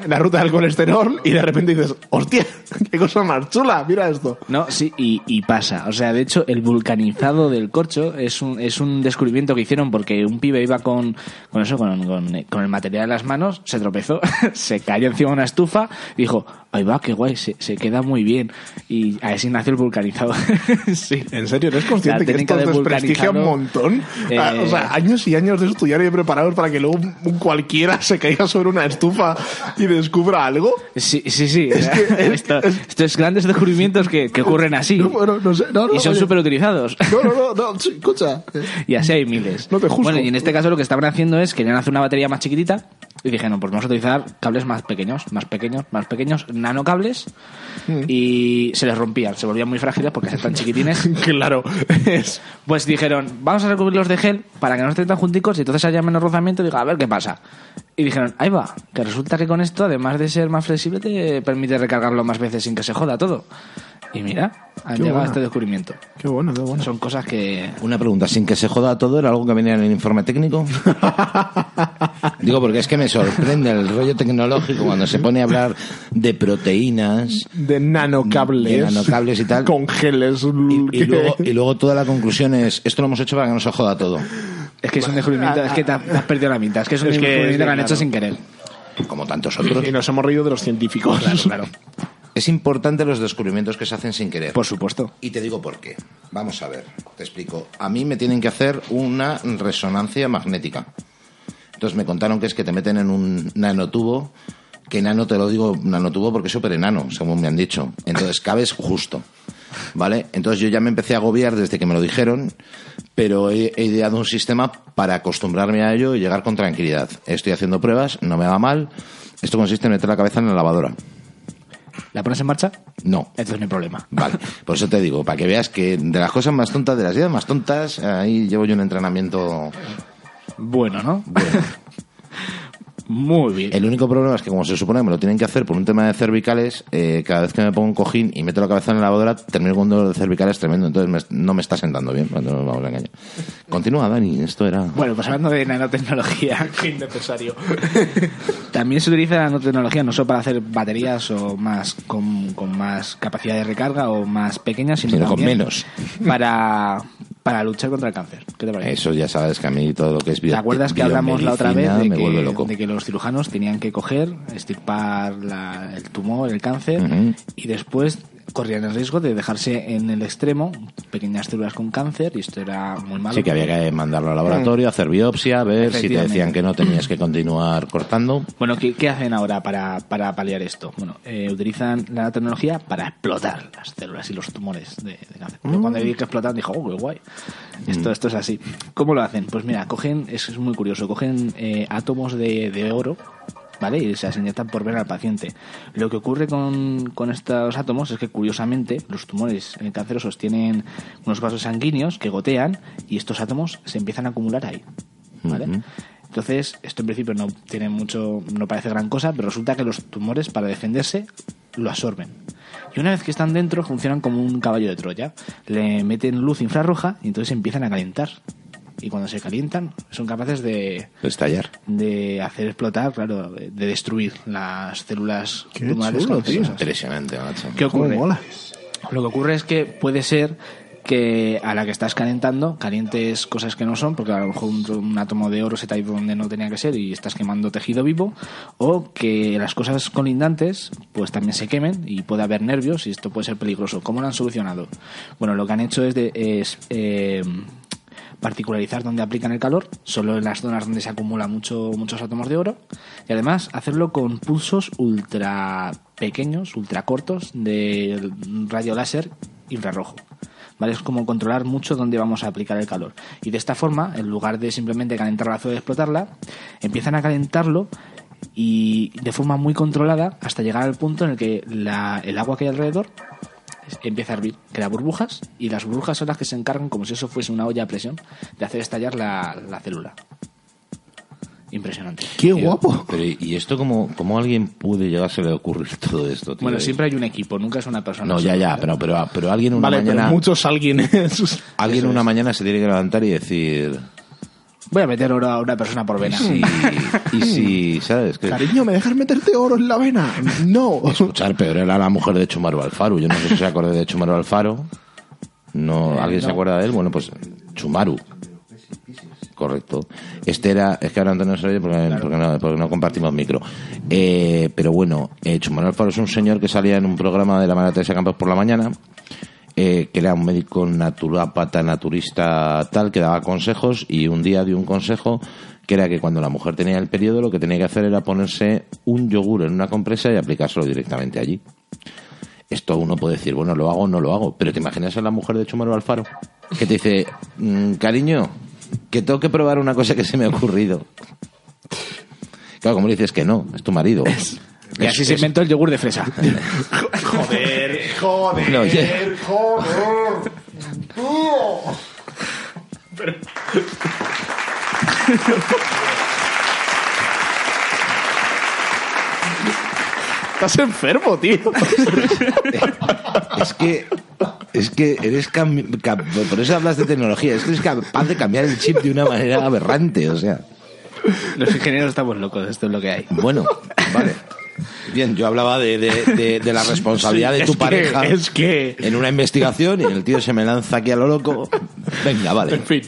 La ruta del colesterol y de repente dices, hostia, qué cosa más chula, mira esto. No, sí, y, y pasa. O sea, de hecho, el vulcanizado del corcho es un, es un descubrimiento que hicieron porque un pibe iba con, con eso, con, con, con el material en las manos, se tropezó, se cayó encima de una estufa y dijo, ahí va, qué guay, se, se queda muy bien. Y así nació el vulcanizado. sí. ¿En serio? ¿Eres consciente que esto de desprestigia un montón? eh, Ah, O sea, años y años de estudiar y de prepararos para que luego cualquiera se caiga sobre una estufa y descubra algo. Sí, sí, sí. Es que- Esto- estos grandes descubrimientos que, que ocurren así. No, bueno, no sé. No, y son súper utilizados. No, no, no, no, sí, escucha. Y así hay miles. No te juzgo. Bueno, y en este caso lo que estaban haciendo es querían hacer una batería más chiquitita y dijeron, pues vamos a utilizar cables más pequeños, más pequeños, más pequeños, nanocables Mm. y se les rompían, se volvían muy frágiles porque eran tan chiquitines. Claro. Es, Pues dijeron, vamos a recubrirlos de gel para que no estén tan junticos y entonces haya menos rozamiento y diga, a ver qué pasa. Y dijeron, ahí va, que resulta que con esto, además de ser más flexible, te permite recargarlo más veces sin que se joda todo. Y mira, han Qué llegado a bueno. este descubrimiento. qué bueno, qué bueno. Son cosas que... Una pregunta, sin que se joda todo, ¿era algo que venía en el informe técnico? Digo, porque es que me sorprende el rollo tecnológico cuando se pone a hablar de proteínas De nanocables. De nanocables y tal. Con geles. y, y luego, y luego toda la conclusión es, esto lo hemos hecho para que no se joda todo. Es que es un descubrimiento, es que te has, perdido la mitad, es que es un Es que- descubrimiento que, han claro. hecho sin querer. Como tantos otros. Y nos hemos reído de los científicos. Claro, Es importante los descubrimientos que se hacen sin querer. Por supuesto. Y te digo por qué. Vamos a ver, te explico. A mí me tienen que hacer una resonancia magnética. Entonces me contaron que es que te meten en un nanotubo, que nano te lo digo nanotubo porque es súper enano, según me han dicho. Entonces cabes justo. ¿Vale? Entonces yo ya me empecé a agobiar desde que me lo dijeron, pero he, he ideado un sistema para acostumbrarme a ello y llegar con tranquilidad. Estoy haciendo pruebas, no me va mal. Esto consiste en meter la cabeza en la lavadora. ¿La pones en marcha? No. Entonces no hay problema. Vale, por eso te digo, para que veas que de las cosas más tontas, de las ideas más tontas, ahí llevo yo un entrenamiento. Bueno, ¿no? Muy bien. El único problema es que, como se supone que me lo tienen que hacer por un tema de cervicales, eh, cada vez que me pongo un cojín y meto la cabeza en la lavadora, termino con un dolor de cervicales tremendo. Entonces me- no me está sentando bien, cuando nos vamos a engañar. Continúa, Dani, esto era. Bueno, pues hablando de nanotecnología, qué innecesario. También se utiliza la nanotecnología no solo para hacer baterías o más con, con más capacidad de recarga o más pequeñas, sino, Sino con menos. Para, para luchar contra el cáncer. ¿Qué te parece? Eso ya sabes que a mí todo lo que es ¿Te acuerdas que hablamos la otra vez de que, loco. de que los cirujanos tenían que coger, estirpar la- el tumor, el cáncer, y después corrían el riesgo de dejarse en el extremo pequeñas células con cáncer, y esto era muy malo. Sí, que había que mandarlo al laboratorio, hacer biopsia, ver si te decían que no tenías que continuar cortando. Bueno, ¿qué, qué hacen ahora para, para paliar esto? Bueno, eh, utilizan la tecnología para explotar las células y los tumores de, de cáncer. Yo cuando vi que explotan dije, oh, qué guay. Esto, esto es así. ¿Cómo lo hacen? Pues mira, cogen, es, es muy curioso, cogen eh, átomos de, de oro, ¿vale? Y se las inyectan por ver al paciente. Lo que ocurre con, con estos átomos es que, curiosamente, los tumores eh, cancerosos tienen unos vasos sanguíneos que gotean y estos átomos se empiezan a acumular ahí, ¿vale? Entonces, esto en principio no tiene mucho, no parece gran cosa, pero resulta que los tumores, para defenderse, lo absorben. Y una vez que están dentro, funcionan como un caballo de Troya. Le meten luz infrarroja y entonces empiezan a calentar. Y cuando se calientan, son capaces de, Estallar. de hacer explotar, claro, de de destruir las células Qué tumorales chulo. Impresionante, macho. ¿Qué ¿Cómo ocurre? mola? Lo que ocurre es que puede ser que a la que estás calentando calientes cosas que no son, porque a lo mejor un, un átomo de oro se te ha ido donde no tenía que ser y estás quemando tejido vivo, o que las cosas colindantes pues también se quemen y puede haber nervios y esto puede ser peligroso. ¿Cómo lo han solucionado? Bueno, lo que han hecho es, de, es eh, particularizar donde aplican el calor, solo en las zonas donde se acumula mucho, muchos átomos de oro, y además hacerlo con pulsos ultra pequeños, ultra cortos de rayo láser infrarrojo. ¿Vale? Es como controlar mucho dónde vamos a aplicar el calor. Y de esta forma, en lugar de simplemente calentar la zona y explotarla, empiezan a calentarlo y de forma muy controlada hasta llegar al punto en el que la- el agua que hay alrededor empieza a hervir, crea burbujas y las burbujas son las que se encargan, como si eso fuese una olla a presión, de hacer estallar la, la célula. Impresionante. ¡Qué Tío, guapo! Pero ¿y esto cómo, cómo a alguien puede llegarse a ocurrir todo esto, tío? Bueno, siempre hay un equipo, nunca es una persona. No, ya, ya, pero, pero, pero alguien una Vale, mañana... pero muchos alguienes. Alguien una mañana se tiene que levantar y decir... Voy a meter oro a una persona por vena. Sí, y si, ¿sabes? Que, Cariño, ¿me dejas meterte oro en la vena? No. escuchar, pero era la mujer de Chumaro Alfaro. Yo no sé si se acuerda de Chumaro Alfaro. No, ¿Alguien se acuerda de él? Bueno, pues Chumaru. correcto. Este era, es que ahora Antonio no se oye porque, porque no, porque no compartimos micro. Eh, pero bueno, eh, Chumano Alfaro es un señor que salía en un programa de la María Teresa Campos por la mañana, eh, que era un médico naturópata, naturista tal, que daba consejos y un día dio un consejo que era que cuando la mujer tenía el periodo lo que tenía que hacer era ponerse un yogur en una compresa y aplicárselo directamente allí. Esto uno puede decir, bueno, lo hago o no lo hago, pero te imaginas a la mujer de Chumaro Alfaro que te dice, "Mm, cariño, que tengo que probar una cosa que se me ha ocurrido. Claro, como le dices que no, es tu marido. Y así se inventó el yogur de fresa. Joder, joder, No, oye. joder. Tío. Estás enfermo, tío. Es que es que eres cam- por eso hablas de tecnología, es que eres capaz de cambiar el chip de una manera aberrante, o sea. Los ingenieros estamos locos, esto es lo que hay. Bueno, vale. Bien, yo hablaba de, de- de- de la responsabilidad de tu es que- pareja es que- en una investigación y el tío se me lanza aquí a lo loco. Venga, vale. En fin.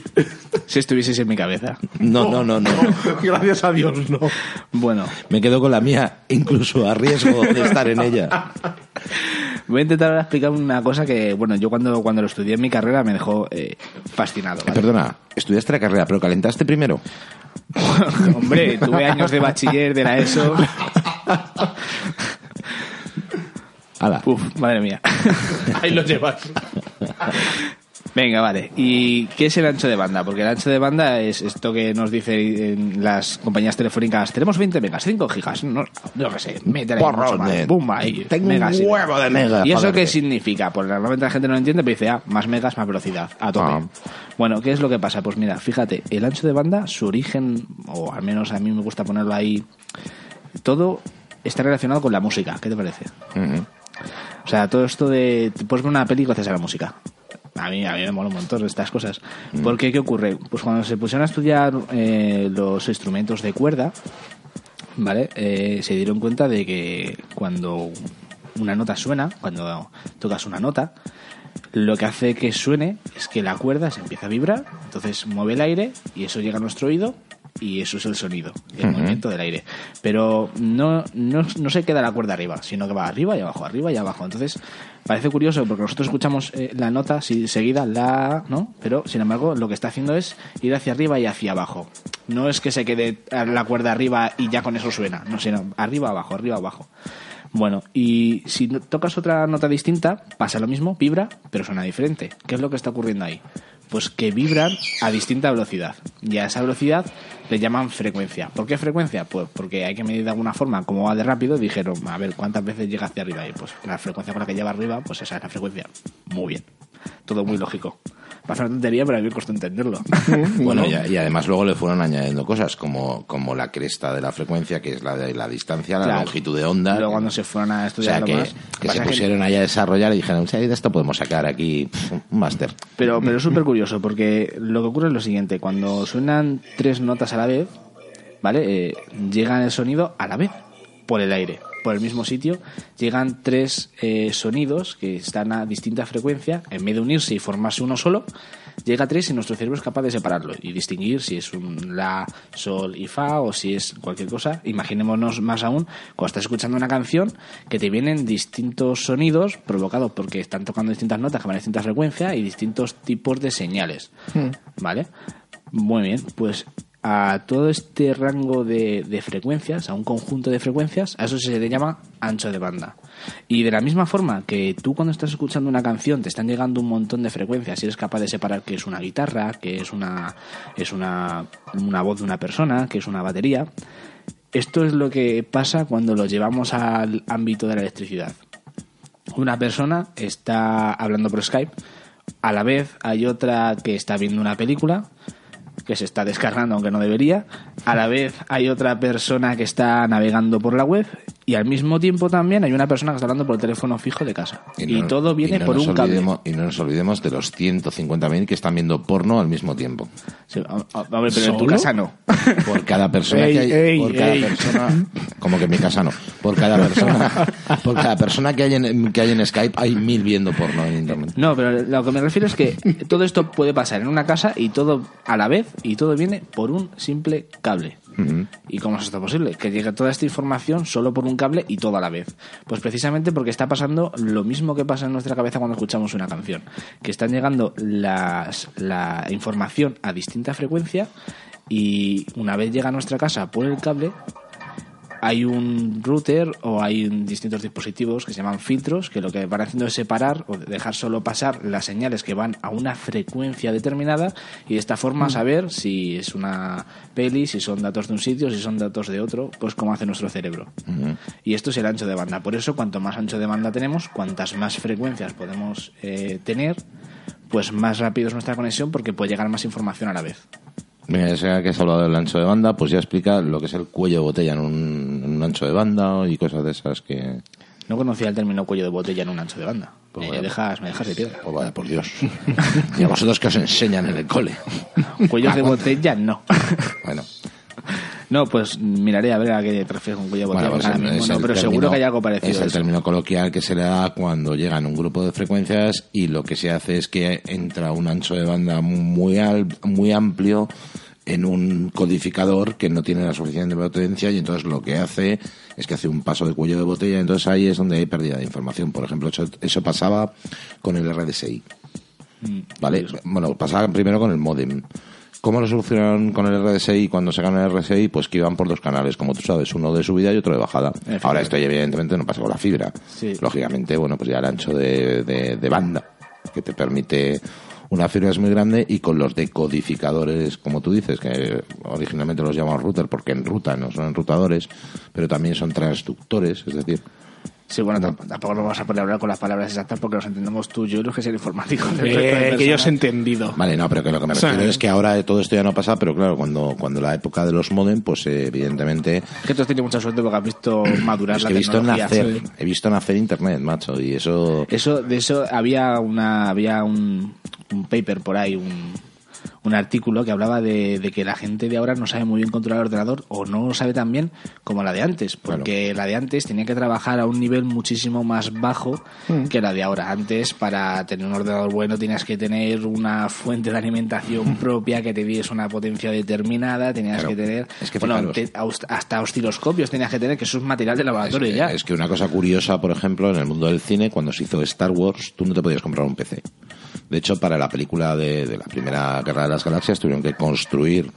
Si estuvieseis en mi cabeza. No, no, no, no. Gracias a Dios, no. Bueno, Me quedo con la mía, incluso a riesgo de estar en ella. voy a intentar ahora explicar una cosa que, bueno, yo cuando, cuando lo estudié en mi carrera me dejó eh, fascinado. ¿vale? Perdona, estudiaste la carrera, pero calentaste primero. Hombre, tuve años de bachiller de la ESO. Hala. Uf, madre mía. Ahí lo llevas. Venga, vale. ¿Y qué es el ancho de banda? Porque el ancho de banda es esto que nos dicen las compañías telefónicas. Tenemos 20 megas, 5 gigas, no, no qué sé, métele más. de- Bumba, ahí, Tengo un megas y- huevo de megas ¿Y eso qué significa? Pues normalmente la gente no lo entiende, pero dice, ah, más megas, más velocidad, a tope. Ah. Bueno, ¿qué es lo que pasa? Pues mira, fíjate, el ancho de banda, su origen, o al menos a mí me gusta ponerlo ahí, todo está relacionado con la música. ¿Qué te parece? Ujú. O sea, todo esto de. Te puedes ver una peli gracias a la música. A mí, a mí me mola un montón estas cosas. Porque, ¿qué ocurre? Pues cuando se pusieron a estudiar eh, los instrumentos de cuerda, ¿vale? Eh, se dieron cuenta de que cuando una nota suena, cuando tocas una nota, lo que hace que suene es que la cuerda se empieza a vibrar, entonces mueve el aire y eso llega a nuestro oído y eso es el sonido, el movimiento del aire. Pero no, no, no se queda la cuerda arriba, sino que va arriba y abajo, arriba y abajo. Entonces parece curioso porque nosotros escuchamos eh, la nota si- seguida, la, ¿no? Pero sin embargo lo que está haciendo es ir hacia arriba y hacia abajo. No es que se quede la cuerda arriba y ya con eso suena, no, sino arriba, abajo, arriba, abajo. Bueno, y si tocas otra nota distinta, pasa lo mismo, vibra, pero suena diferente. ¿Qué es lo que está ocurriendo ahí? Pues que vibran a distinta velocidad. Y a esa velocidad le llaman frecuencia. ¿Por qué frecuencia? Pues porque hay que medir de alguna forma cómo va de rápido. Dijeron, a ver, ¿cuántas veces llega hacia arriba? Y pues la frecuencia con la que lleva arriba, pues esa es la frecuencia. Muy bien. Todo muy lógico. Pasa una tontería, pero a mí me costó entenderlo. Bueno, y, y además luego le fueron añadiendo cosas como, como la cresta de la frecuencia, que es la de la distancia, la Claro. longitud de onda. Luego cuando se fueron a o sea, estudiar que, más, que se pusieron ahí a desarrollar y dijeron, "Sí, de esto podemos sacar aquí un máster. Pero, pero es súper curioso porque lo que ocurre es lo siguiente: cuando suenan tres notas a la vez, ¿vale? Eh, llegan el sonido a la vez por el aire, por el mismo sitio. Llegan tres eh, sonidos que están a distinta frecuencia, en vez de unirse y formarse uno solo. Llega a tres y nuestro cerebro es capaz de separarlo y distinguir si es un la, sol y fa o si es cualquier cosa. Imaginémonos más aún cuando estás escuchando una canción que te vienen distintos sonidos provocados porque están tocando distintas notas que van a distintas frecuencias y distintos tipos de señales. ¿Vale? Muy bien, pues a todo este rango de, de frecuencias, a un conjunto de frecuencias, a eso se le llama ancho de banda. Y de la misma forma que tú cuando estás escuchando una canción te están llegando un montón de frecuencias y eres capaz de separar que es una guitarra, que es una, es una, una voz de una persona, que es una batería, esto es lo que pasa cuando lo llevamos al ámbito de la electricidad. Una persona está hablando por Skype, a la vez hay otra que está viendo una película, que se está descargando aunque no debería, a la vez hay otra persona que está navegando por la web y al mismo tiempo también hay una persona que está hablando por el teléfono fijo de casa. Y, no- todo viene y no por un cable. Y no nos olvidemos de los 150.000 que están viendo porno al mismo tiempo. Sí, a- ver, pero en tu casa no. Por cada persona Ey, que hay, ey, por cada ey. persona, como que en mi casa no, por cada persona, por cada persona que hay en, que hay en Skype hay mil viendo porno en internet. No, pero lo que me refiero es que todo esto puede pasar en una casa y todo a la vez y todo viene por un simple cable. ¿Y cómo es esto posible? Que llegue toda esta información solo por un cable y todo a la vez. Pues precisamente porque está pasando lo mismo que pasa en nuestra cabeza cuando escuchamos una canción. Que están llegando las, la información a distinta frecuencia y una vez llega a nuestra casa por el cable, hay un router o hay distintos dispositivos que se llaman filtros que lo que van haciendo es separar o dejar solo pasar las señales que van a una frecuencia determinada y de esta forma saber si es una peli, si son datos de un sitio, si son datos de otro, pues como hace nuestro cerebro. Y esto es el ancho de banda. Por eso, cuanto más ancho de banda tenemos, cuantas más frecuencias podemos eh, tener, pues más rápido es nuestra conexión porque puede llegar más información a la vez. Mira, ya sea que has hablado del ancho de banda, pues ya explica lo que es el cuello de botella en un, en un ancho de banda y cosas de esas que... No conocía el término cuello de botella en un ancho de banda. Pues me, dejas, me dejas de piedra. Oh, vaya, por Dios. y a vosotros que os enseñan en el cole. Cuellos de botella, no. Bueno, No, pues miraré a ver a qué te refieres con cuello de botella. Bueno, pues ahora mismo no, pero término- seguro que hay algo parecido. Es el eso. término coloquial que se le da cuando llegan un grupo de frecuencias y lo que se hace es que entra un ancho de banda muy, al- muy amplio en un codificador que no tiene la suficiente potencia y entonces lo que hace es que hace un paso de cuello de botella entonces ahí es donde hay pérdida de información por ejemplo eso, eso pasaba con el RDSI Mm, ¿vale? Bueno, pasaba primero con el modem. ¿Cómo lo solucionaron con el RDSI cuando sacaron el RDSI? Pues que iban por dos canales, como tú sabes, uno de subida y otro de bajada. Ahora esto ya evidentemente no pasa con la fibra. Sí. Lógicamente, bueno, pues ya el ancho de, de- de banda que te permite una fibra es muy grande y con los decodificadores, como tú dices, que originalmente los llamamos router porque enrutan, no son enrutadores, pero también son transductores, es decir, Sí, bueno, tamp- tampoco nos vamos a poner a hablar con las palabras exactas porque los entendemos tú y yo y los que ser informáticos. del resto de Eh, que yo os he entendido. Vale, no, pero que lo que me Sí. refiero es que ahora todo esto ya no pasa, pero claro, cuando, cuando la época de los modem, pues eh, evidentemente Que tú has tenido mucha suerte porque has visto madurar es la he visto tecnología. nacer, he visto nacer internet, macho, y eso Eso, de eso había una, había un, un paper por ahí, un, un artículo que hablaba de, de que la gente de ahora no sabe muy bien controlar el ordenador o no lo sabe tan bien como la de antes, porque la de antes tenía que trabajar a un nivel muchísimo más bajo Mm. que la de ahora. Antes, para tener un ordenador bueno, tenías que tener una fuente de alimentación propia que te diese una potencia determinada, tenías Claro. que tener, Es que bueno, fijaros. te- aus- hasta osciloscopios tenías que tener, que eso es material de laboratorio ya. es que una cosa curiosa, por ejemplo, en el mundo del cine, cuando se hizo Star Wars, tú no te podías comprar un PC. De hecho, para la película de, de la primera Guerra de las Galaxias tuvieron que construir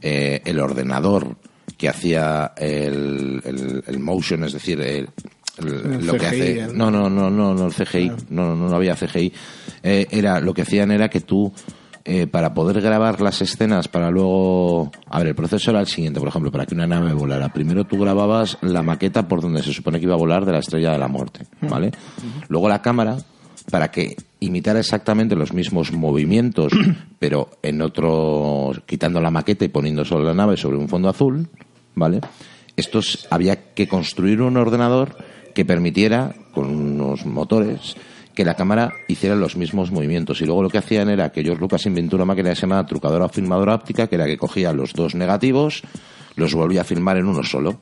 eh, el ordenador que hacía el, el- el motion, es decir, el- lo que hace... el- No, no, no, no, no el CGI, no, no, no había CGI. Eh, era, lo que hacían era que tú eh, para poder grabar las escenas para luego... A ver, el proceso era el siguiente, por ejemplo, para que una nave volara. Primero tú grababas la maqueta por donde se supone que iba a volar de la estrella de la muerte, ¿vale? Luego la cámara, para que imitara exactamente los mismos movimientos, pero en otro... quitando la maqueta y poniendo solo la nave sobre un fondo azul, ¿vale? Estos había que construir un ordenador que permitiera, con unos motores, que la cámara hiciera los mismos movimientos. Y luego lo que hacían era que George Lucas inventó una máquina que se trucadora o filmadora óptica, que era que cogía los dos negativos, los volvía a filmar en uno solo.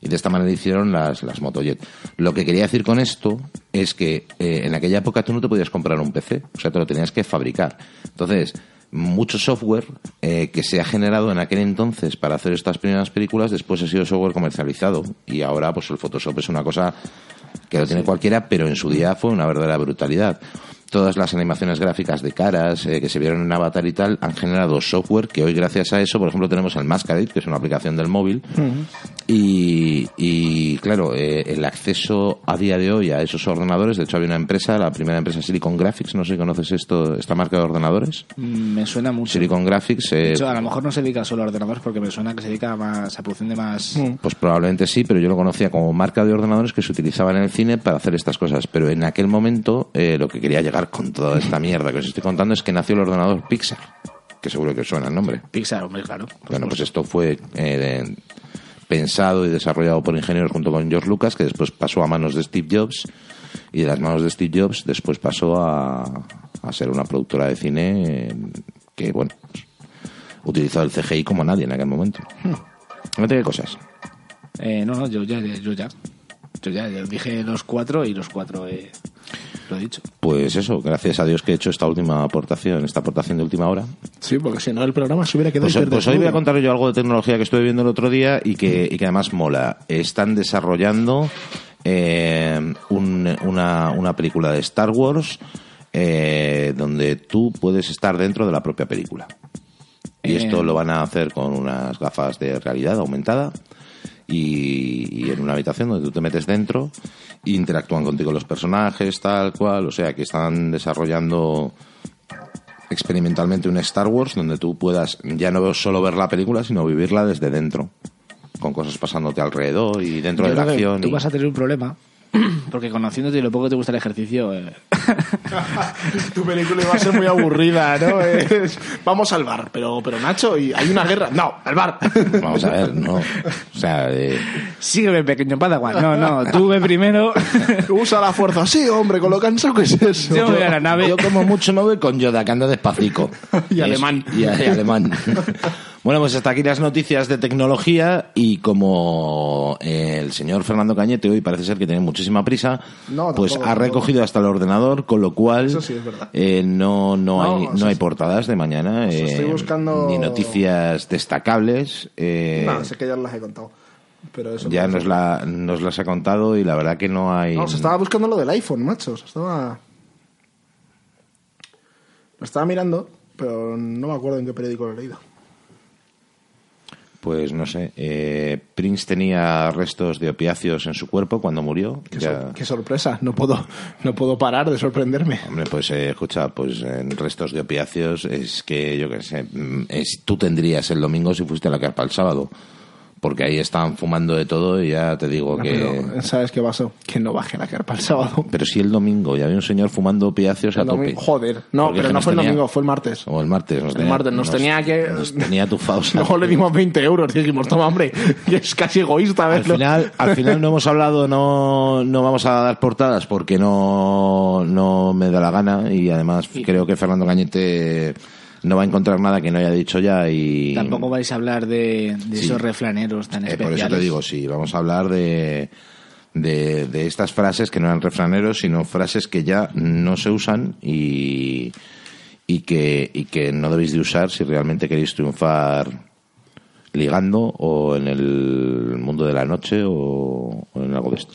Y de esta manera hicieron las, las Motojet. Lo que quería decir con esto es que eh, en aquella época tú no te podías comprar un PC, o sea, te lo tenías que fabricar. Entonces, mucho software eh, que se ha generado en aquel entonces para hacer estas primeras películas, después ha sido software comercializado. Y ahora, pues el Photoshop es una cosa que lo tiene cualquiera, pero en su día fue una verdadera brutalidad. Todas las animaciones gráficas de caras eh, que se vieron en Avatar y tal han generado software que hoy gracias a eso, por ejemplo, tenemos el Masquerade, que es una aplicación del móvil, y, y, claro, eh, el acceso a día de hoy a esos ordenadores, de hecho había una empresa, la primera empresa Silicon Graphics, no sé si conoces esto, esta marca de ordenadores. Mm, Me suena mucho. Silicon Graphics, eh, De hecho, a lo mejor no se dedica solo a ordenadores porque me suena que se dedica más a producción de más... Pues probablemente sí, pero yo lo conocía como marca de ordenadores que se utilizaba en el cine para hacer estas cosas. Pero en aquel momento, eh, lo que quería llegar con toda esta mierda que os estoy contando es que nació el ordenador Pixar, que seguro que os suena el nombre. Pixar, hombre, claro. Bueno, pues esto fue eh, de- pensado y desarrollado por ingenieros junto con George Lucas, que después pasó a manos de Steve Jobs, y de las manos de Steve Jobs después pasó a, a ser una productora de cine eh, que, bueno, pues, utilizó el CGI como nadie en aquel momento. Fíjate qué cosas. Eh, no, no, yo ya, yo ya. Yo ya, ya dije los cuatro y los cuatro eh, lo he dicho. Pues eso, gracias a Dios que he hecho esta última aportación, esta aportación de última hora. Sí, porque si no el programa se hubiera quedado Pues, pues hoy voy a contar yo algo de tecnología que estuve viendo el otro día y que, y que además mola. Están desarrollando eh, un- una, una película de Star Wars eh, donde tú puedes estar dentro de la propia película. Y Eh. esto lo van a hacer con unas gafas de realidad aumentada y, y en una habitación donde tú te metes dentro interactúan contigo los personajes, tal cual. O sea, que están desarrollando experimentalmente un Star Wars donde tú puedas ya no solo ver la película, sino vivirla desde dentro. Con cosas pasándote alrededor y dentro Yo de la acción. Tú y- vas a tener un problema. Porque conociéndote y lo poco que te gusta el ejercicio, eh, tu película iba a ser muy aburrida, ¿no? Es, vamos al bar, pero, pero Nacho, y hay una guerra. No, al bar. Vamos a ver, no. O sea, eh, sígueme, pequeño padawan. No, no, tú ve primero. Usa la fuerza. Sí, hombre, con lo cansado que es eso. Yo me voy a la nave. yo como mucho me voy con Yoda, que anda despacito. Y alemán. Y, y alemán. Bueno, pues hasta aquí las noticias de tecnología y como eh, el señor Fernando Cañete hoy parece ser que tiene muchísima prisa, No, pues tampoco, ha recogido hasta el ordenador, con lo cual Eso sí es verdad. eh, no, no, No, hay, no hay portadas de mañana, estoy eh, buscando- ni noticias destacables. eh, No, sé que ya las he contado. Pero eso ya nos, la, nos las ha contado y la verdad que no hay... No, se estaba buscando lo del iPhone, macho. Se estaba. Lo estaba mirando, pero no me acuerdo en qué periódico lo he leído. Pues no sé, eh, Prince tenía restos de opiáceos en su cuerpo cuando murió. Qué, Ya- sor- qué sorpresa. No puedo, no puedo parar de sorprenderme. Hombre, pues eh, escucha, pues en restos de opiáceos es que yo qué sé, es, tú tendrías el domingo si fuiste a la carpa el sábado. Porque ahí estaban fumando de todo y ya te digo No, que... pero, ¿Sabes qué pasó? Que no bajé la carpa el sábado. Pero si el domingo ya había un señor fumando opiáceos a tope. joder, no, Porque pero no nos fue el tenía- domingo, fue el martes. O el martes. Nos El martes, nos tenía que- Nos tenía tufados. Luego le dimos 20 euros. Dijimos, toma, hombre, que es casi egoísta. Al final, al final no hemos hablado, no, no vamos a dar portadas porque no, no me da la gana y además creo que Fernando Cañete no va a encontrar nada que no haya dicho ya y Tampoco vais a hablar de, de Sí. esos refraneros tan eh, especiales. por eso te digo, sí, vamos a hablar de, de, de estas frases que no eran refraneros, sino frases que ya no se usan y, y, que, y que no debéis de usar si realmente queréis triunfar ligando o en el mundo de la noche o, o en algo de esto.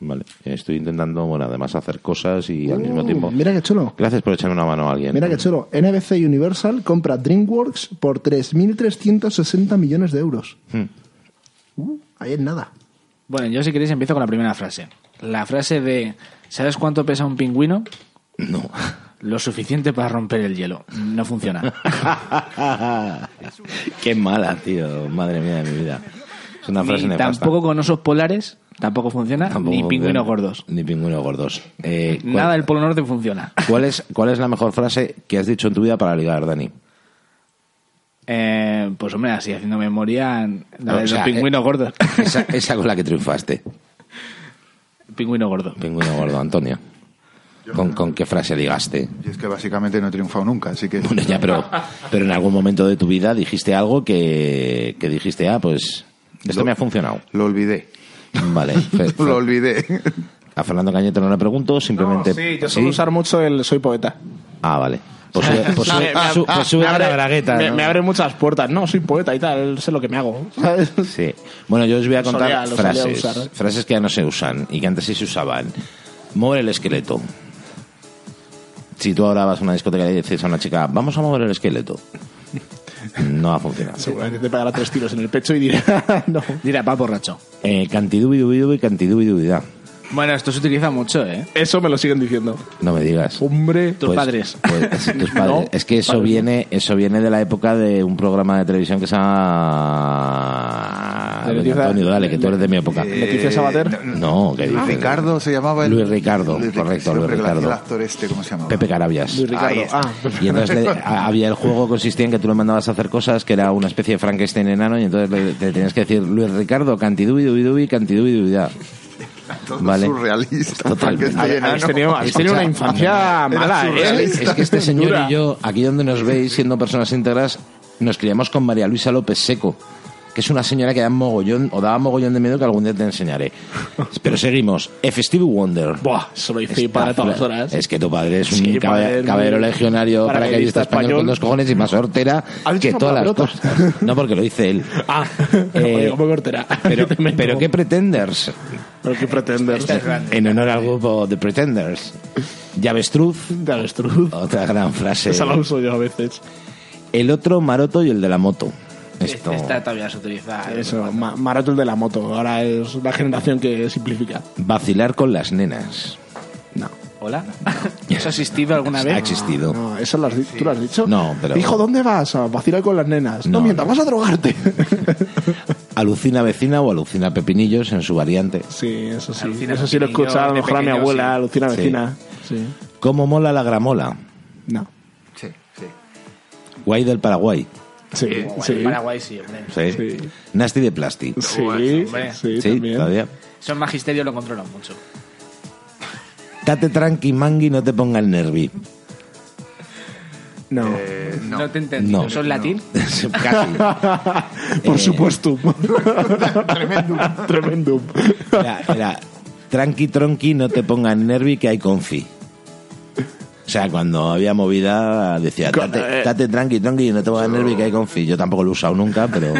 Vale, estoy intentando, bueno, además hacer cosas y al mismo Uh, tiempo. Mira qué chulo. Gracias por echarme una mano a alguien. Mira qué chulo. NBC Universal compra DreamWorks por 3.360 millones de euros. Hmm. Uh, ahí es nada. Bueno, yo si queréis empiezo con la primera frase. La frase de ¿sabes cuánto pesa un pingüino? No. Lo suficiente para romper el hielo. No funciona. Qué mala, tío. Madre mía de mi vida. Es una frase Ni nefasta. tampoco con osos polares, tampoco funciona, Tampoco ni pingüinos funciona. gordos. Ni pingüinos gordos. Eh, ¿cuál, Nada del Polo Norte funciona. ¿cuál, es, ¿Cuál es la mejor frase que has dicho en tu vida para ligar, Dani? Eh, pues hombre, así haciendo memoria, la O de sea, los pingüinos eh, gordos. Esa, esa con la que triunfaste. Pingüino gordo. Pingüino gordo, Antonio. ¿Con, con qué frase ligaste? Y es que básicamente no he triunfado nunca, así que... Bueno, ya, pero, pero en algún momento de tu vida dijiste algo que, que dijiste, ah, pues esto Lo- me ha funcionado. Lo olvidé. Vale. Lo olvidé. a Fernando Cañete no le pregunto, simplemente... sí, yo suelo usar mucho el soy poeta. Ah, vale. Pues sube, pues sube- Me- su- pues sube la abre- bragueta. Me, ¿no? me abre muchas puertas. No, soy poeta y tal, sé lo que me hago. ¿sabes? Sí. Bueno, yo os voy a contar solía- frases. usar, ¿eh? Frases que ya no se usan y que antes sí se usaban. Mover el esqueleto. Si tú ahora vas a una discoteca y dices a una chica, vamos a mover el esqueleto. No va a funcionar. Seguramente te pegará tres tiros en el pecho y dirá, no. Dirá, pa' borracho. Eh, cantidubidubidubi, cantidubidubida. Bueno, esto se utiliza mucho, ¿eh? Eso me lo siguen diciendo. No me digas. Hombre. Tus Pues- padres. pues, tus padres. No, es que eso padres no. viene, eso viene de la época de un programa de televisión que se llama Leticia- Antonio, dale, que tú eres de mi época. Leticia Sabater. No, que dices? Ricardo se llamaba el... Luis Ricardo, Luis correcto, Luis hombre, que lo hacía Ricardo. El actor este, ¿cómo se llamaba? Pepe Carabias. Luis Ricardo. Ahí está. Ah, Y entonces le- a- había el juego consistía en que tú le mandabas a hacer cosas que era una especie de Frankenstein enano y entonces le, te tenías que decir Luis Ricardo, cantidubi dubi dubi, cantidubi dubi da. Todo Vale. surrealista. Totalmente. Habéis tenido, habéis tenido una infancia mala, ¿eh? Es que este señor y yo, aquí donde nos veis siendo personas íntegras, nos criamos con María Luisa López Seco, que es una señora que da mogollón, o daba mogollón de miedo que algún día te enseñaré. Pero seguimos. F. Stevie Wonder. Buah, eso lo hice para todas las horas. Es que tu padre es un Sí, caballero muy- legionario paracaidista español, español. con dos cojones y más hortera ¿Has dicho que todas las cosas. No, porque lo dice él. Ah, Eh, oye, ¿cómo cortará? Pero, pero ¿qué Pretenders? Pero qué pretendes. En honor al grupo The Pretenders. Llavestruz, De avestruz. otra gran frase. Esa la uso yo a veces. El otro maroto y el de la moto. Esto. Esta todavía se utiliza. ¿eh? Eso, ma- Maroto el de la moto. Ahora es la generación que simplifica. Vacilar con las nenas. No. ¿Hola? ¿Eso ha existido alguna vez? Ha existido. No, eso lo has tú lo has dicho. No, pero- Hijo, ¿dónde vas? A vacilar con las nenas. No, No, mientras no. vas a drogarte. Alucina vecina o alucina pepinillos en su variante. sí, eso sí. Alucina eso sí lo escuchado a lo mejor a mi abuela, sí. Alucina vecina. Sí. ¿Cómo mola la gramola? No. Sí, sí. Guay del Paraguay. Sí, sí. en Paraguay sí, hombre. Sí. Sí. Nasty de plasti. Sí, hombre. sí, Sí, también. todavía. Eso en magisterio lo controlan mucho. Tate tranqui, mangui, no te ponga el nervi. No. Eh, No, no. te entendí. No. ¿Eso es latín? Casi. Por Eh, supuesto. Tremendum. Tremendum. Era, era, tranqui, tronqui, no te ponga el nervi que hay confi. O sea, cuando había movida decía, tate, eh. tate tranqui, tronqui, no te ponga el nervi que hay confi. Yo tampoco lo he usado nunca, pero...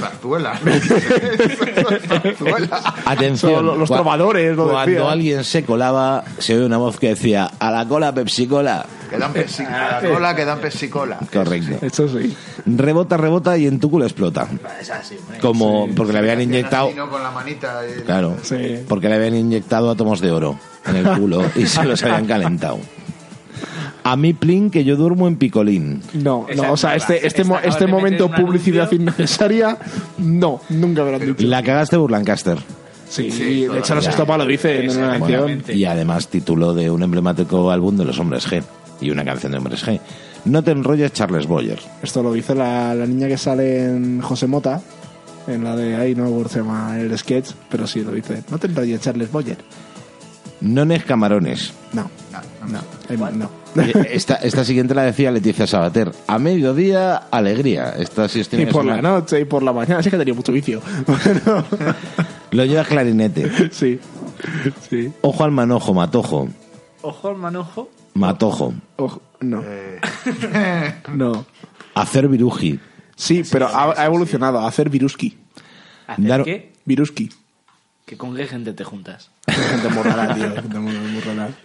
Zarzuela. Atención. Son los- cua- trovadores lo Cuando decían. alguien se colaba, se oye una voz que decía, a la cola, Pepsi Cola. Que dan pepsi, a la cola que dan pepsicola. Correcto. Eso sí. Rebota, rebota y en tu culo explota. Es así, hombre. Como porque le habían Hacían inyectado... así, ¿no? Con la manita. y- Claro, Sí. porque le habían inyectado átomos de oro en el culo y se los habían calentado. A mí, Plin, que yo duermo en picolín. No, Esa no, o sea, este, este, mo- este momento publicidad innecesaria, no, nunca me lo han dicho. La cagaste Burlancaster. Sí, Sí, de hecho los ya. estopa lo dice en una canción. Y además título de un emblemático álbum de los hombres G y una canción de hombres G. No te enrolles, Charles Boyer. Esto lo dice la, la niña que sale en José Mota, en la de ahí, no se llama el sketch, pero sí lo dice. No te enrolles, Charles Boyer. No es camarones. No, no, eh, no. Eh, Esta, esta siguiente la decía Leticia Sabater. A mediodía, alegría. Esta sí Y por la noche y por la mañana, sí que tenía mucho vicio. Bueno, Lo lleva clarinete. sí, sí. Ojo al manojo, matojo. Ojo al manojo. Matojo. Ojo, no, Eh, no. Hacer viruji. Sí, pero ha, ha evolucionado hacer viruski. ¿Hacer Dar- qué? Viruski. Que con qué gente te juntas. Gente muy rara, tío. Gente.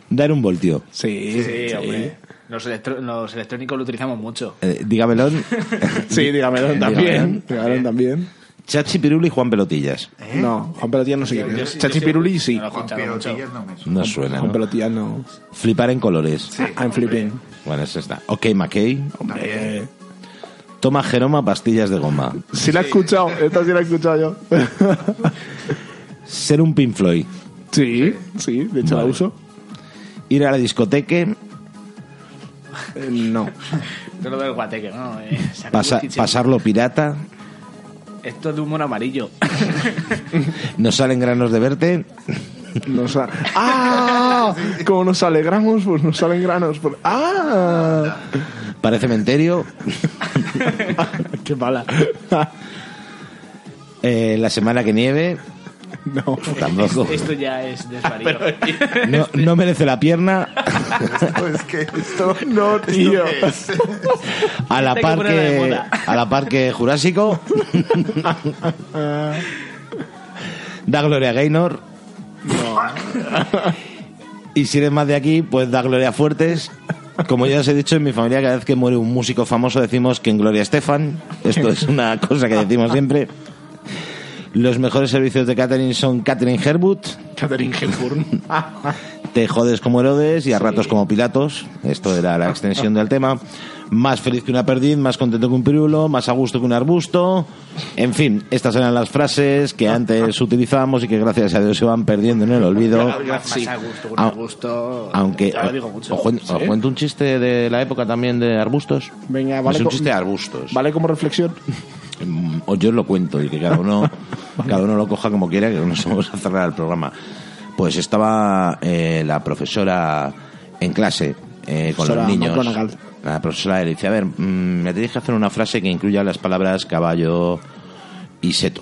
Dar un voltio. Sí, Sí, hombre. Los, electro- los electrónicos lo utilizamos mucho. Eh, dígamelo. Sí, dígamelo también. Dígamelo también. Chachi Piruli y Juan Pelotillas. No, Juan Pelotilla no sé quién es. sí- Chachi yo sí- Piruli sí. no lo he Juan escuchado mucho. Pirotillas no me suena. No suena, Juan ¿no? Pelotilla no. Flipar en colores. I'm flipping. Bueno, eso está. Ok, McKay. Hombre. Toma Jeroma pastillas de goma. Sí la he escuchado. Esta sí la he escuchado yo. Ser un Pink Floyd. Sí, sí, de hecho la uso. Ir a la discoteca. Eh, no. Lo del guateque, ¿no? Eh, pasa- pasarlo pirata. Esto es de humor amarillo. No salen granos de verte. Nos ha- ¡Ah! Como nos alegramos, pues nos salen granos. por- ¡Ah! Para cementerio. ¡Qué mala! Eh, la semana que nieve. No. Tampoco. Esto ya es desvarío. No, no merece la pierna. Esto es que esto. No, tío. A la Hay que. A la parque Jurásico. Da Gloria Gaynor. Y si eres más de aquí, pues da Gloria Fuertes. Como ya os he dicho, en mi familia cada vez que muere un músico famoso decimos que en Gloria Estefan. Esto es una cosa que decimos siempre. Los mejores servicios de catering son Catering Herbut. Catherine Hepburn. Te jodes como Herodes y a ratos como Pilatos. Esto era la extensión del tema. Más feliz que una perdiz, más contento que un pirulo, más a gusto que un arbusto. En fin, estas eran las frases que antes utilizábamos y que gracias a Dios se van perdiendo en el olvido. Más a gusto, con Ah, gusto. Aunque Ya lo digo mucho. os, cuen- os cuento un chiste de la época también de arbustos. Venga, vale. es un co- chiste de arbustos. Vale como reflexión. Mm, O yo os lo cuento y que cada uno, cada uno lo coja como quiera, que no nos vamos a cerrar el programa. Pues estaba eh, la profesora en clase eh, con los niños. McGonagall. La profesora le dice, a ver, mm, me tenéis que hacer una frase que incluya las palabras caballo y seto.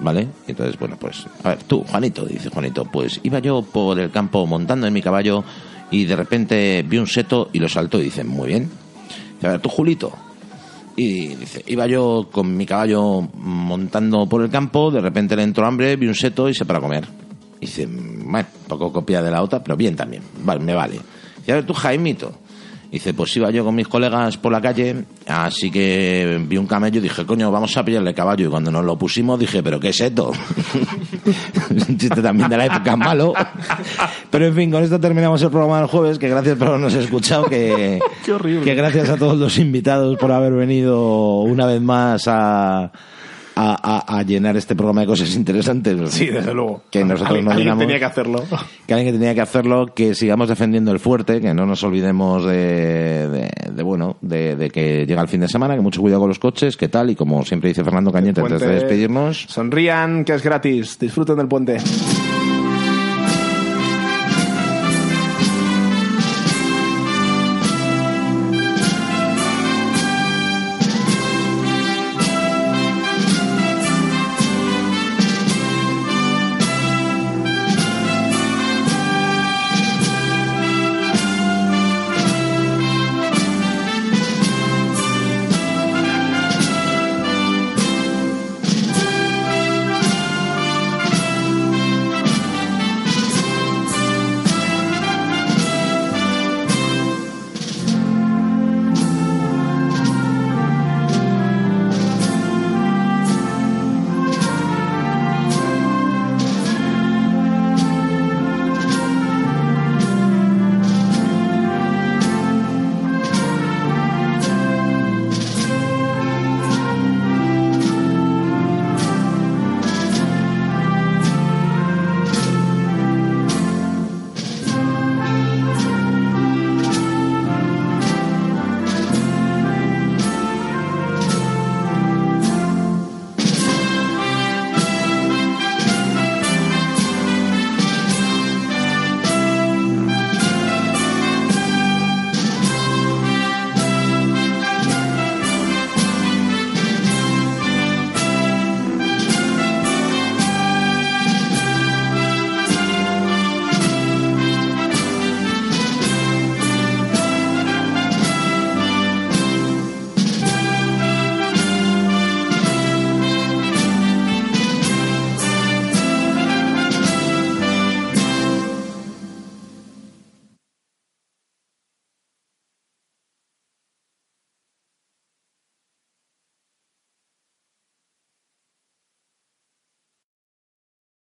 ¿Vale? Y Entonces, bueno, pues, a ver, tú, Juanito, dice Juanito, pues iba yo por el campo montando en mi caballo y de repente vi un seto y lo saltó y dice, muy bien. Dice, a ver, tú, Julito, y dice, iba yo con mi caballo montando por el campo, de repente le entró hambre, vi un seto y se para comer. Dice, bueno, poco copia de la otra, pero bien también, vale, me vale. Y a ver tú, Jaimito. Dice, pues iba yo con mis colegas por la calle, así que vi un camello y dije, coño, vamos a pillarle caballo. Y cuando nos lo pusimos dije, pero ¿qué es esto? es un chiste también de la época malo. Pero en fin, con esto terminamos el programa del jueves, que gracias por habernos escuchado, que, Qué horrible. que gracias a todos los invitados por haber venido una vez más a, a, a- a llenar este programa de cosas interesantes. Sí, desde luego. Que nosotros Alguien- no alguien tenía que hacerlo. Que alguien que tenía que hacerlo, que sigamos defendiendo el fuerte, que no nos olvidemos de, de, de, bueno, de, de que llega el fin de semana, que mucho cuidado con los coches, que tal, y como siempre dice Fernando Cañete antes de despedirnos, Sonrían, que es gratis. Disfruten del puente.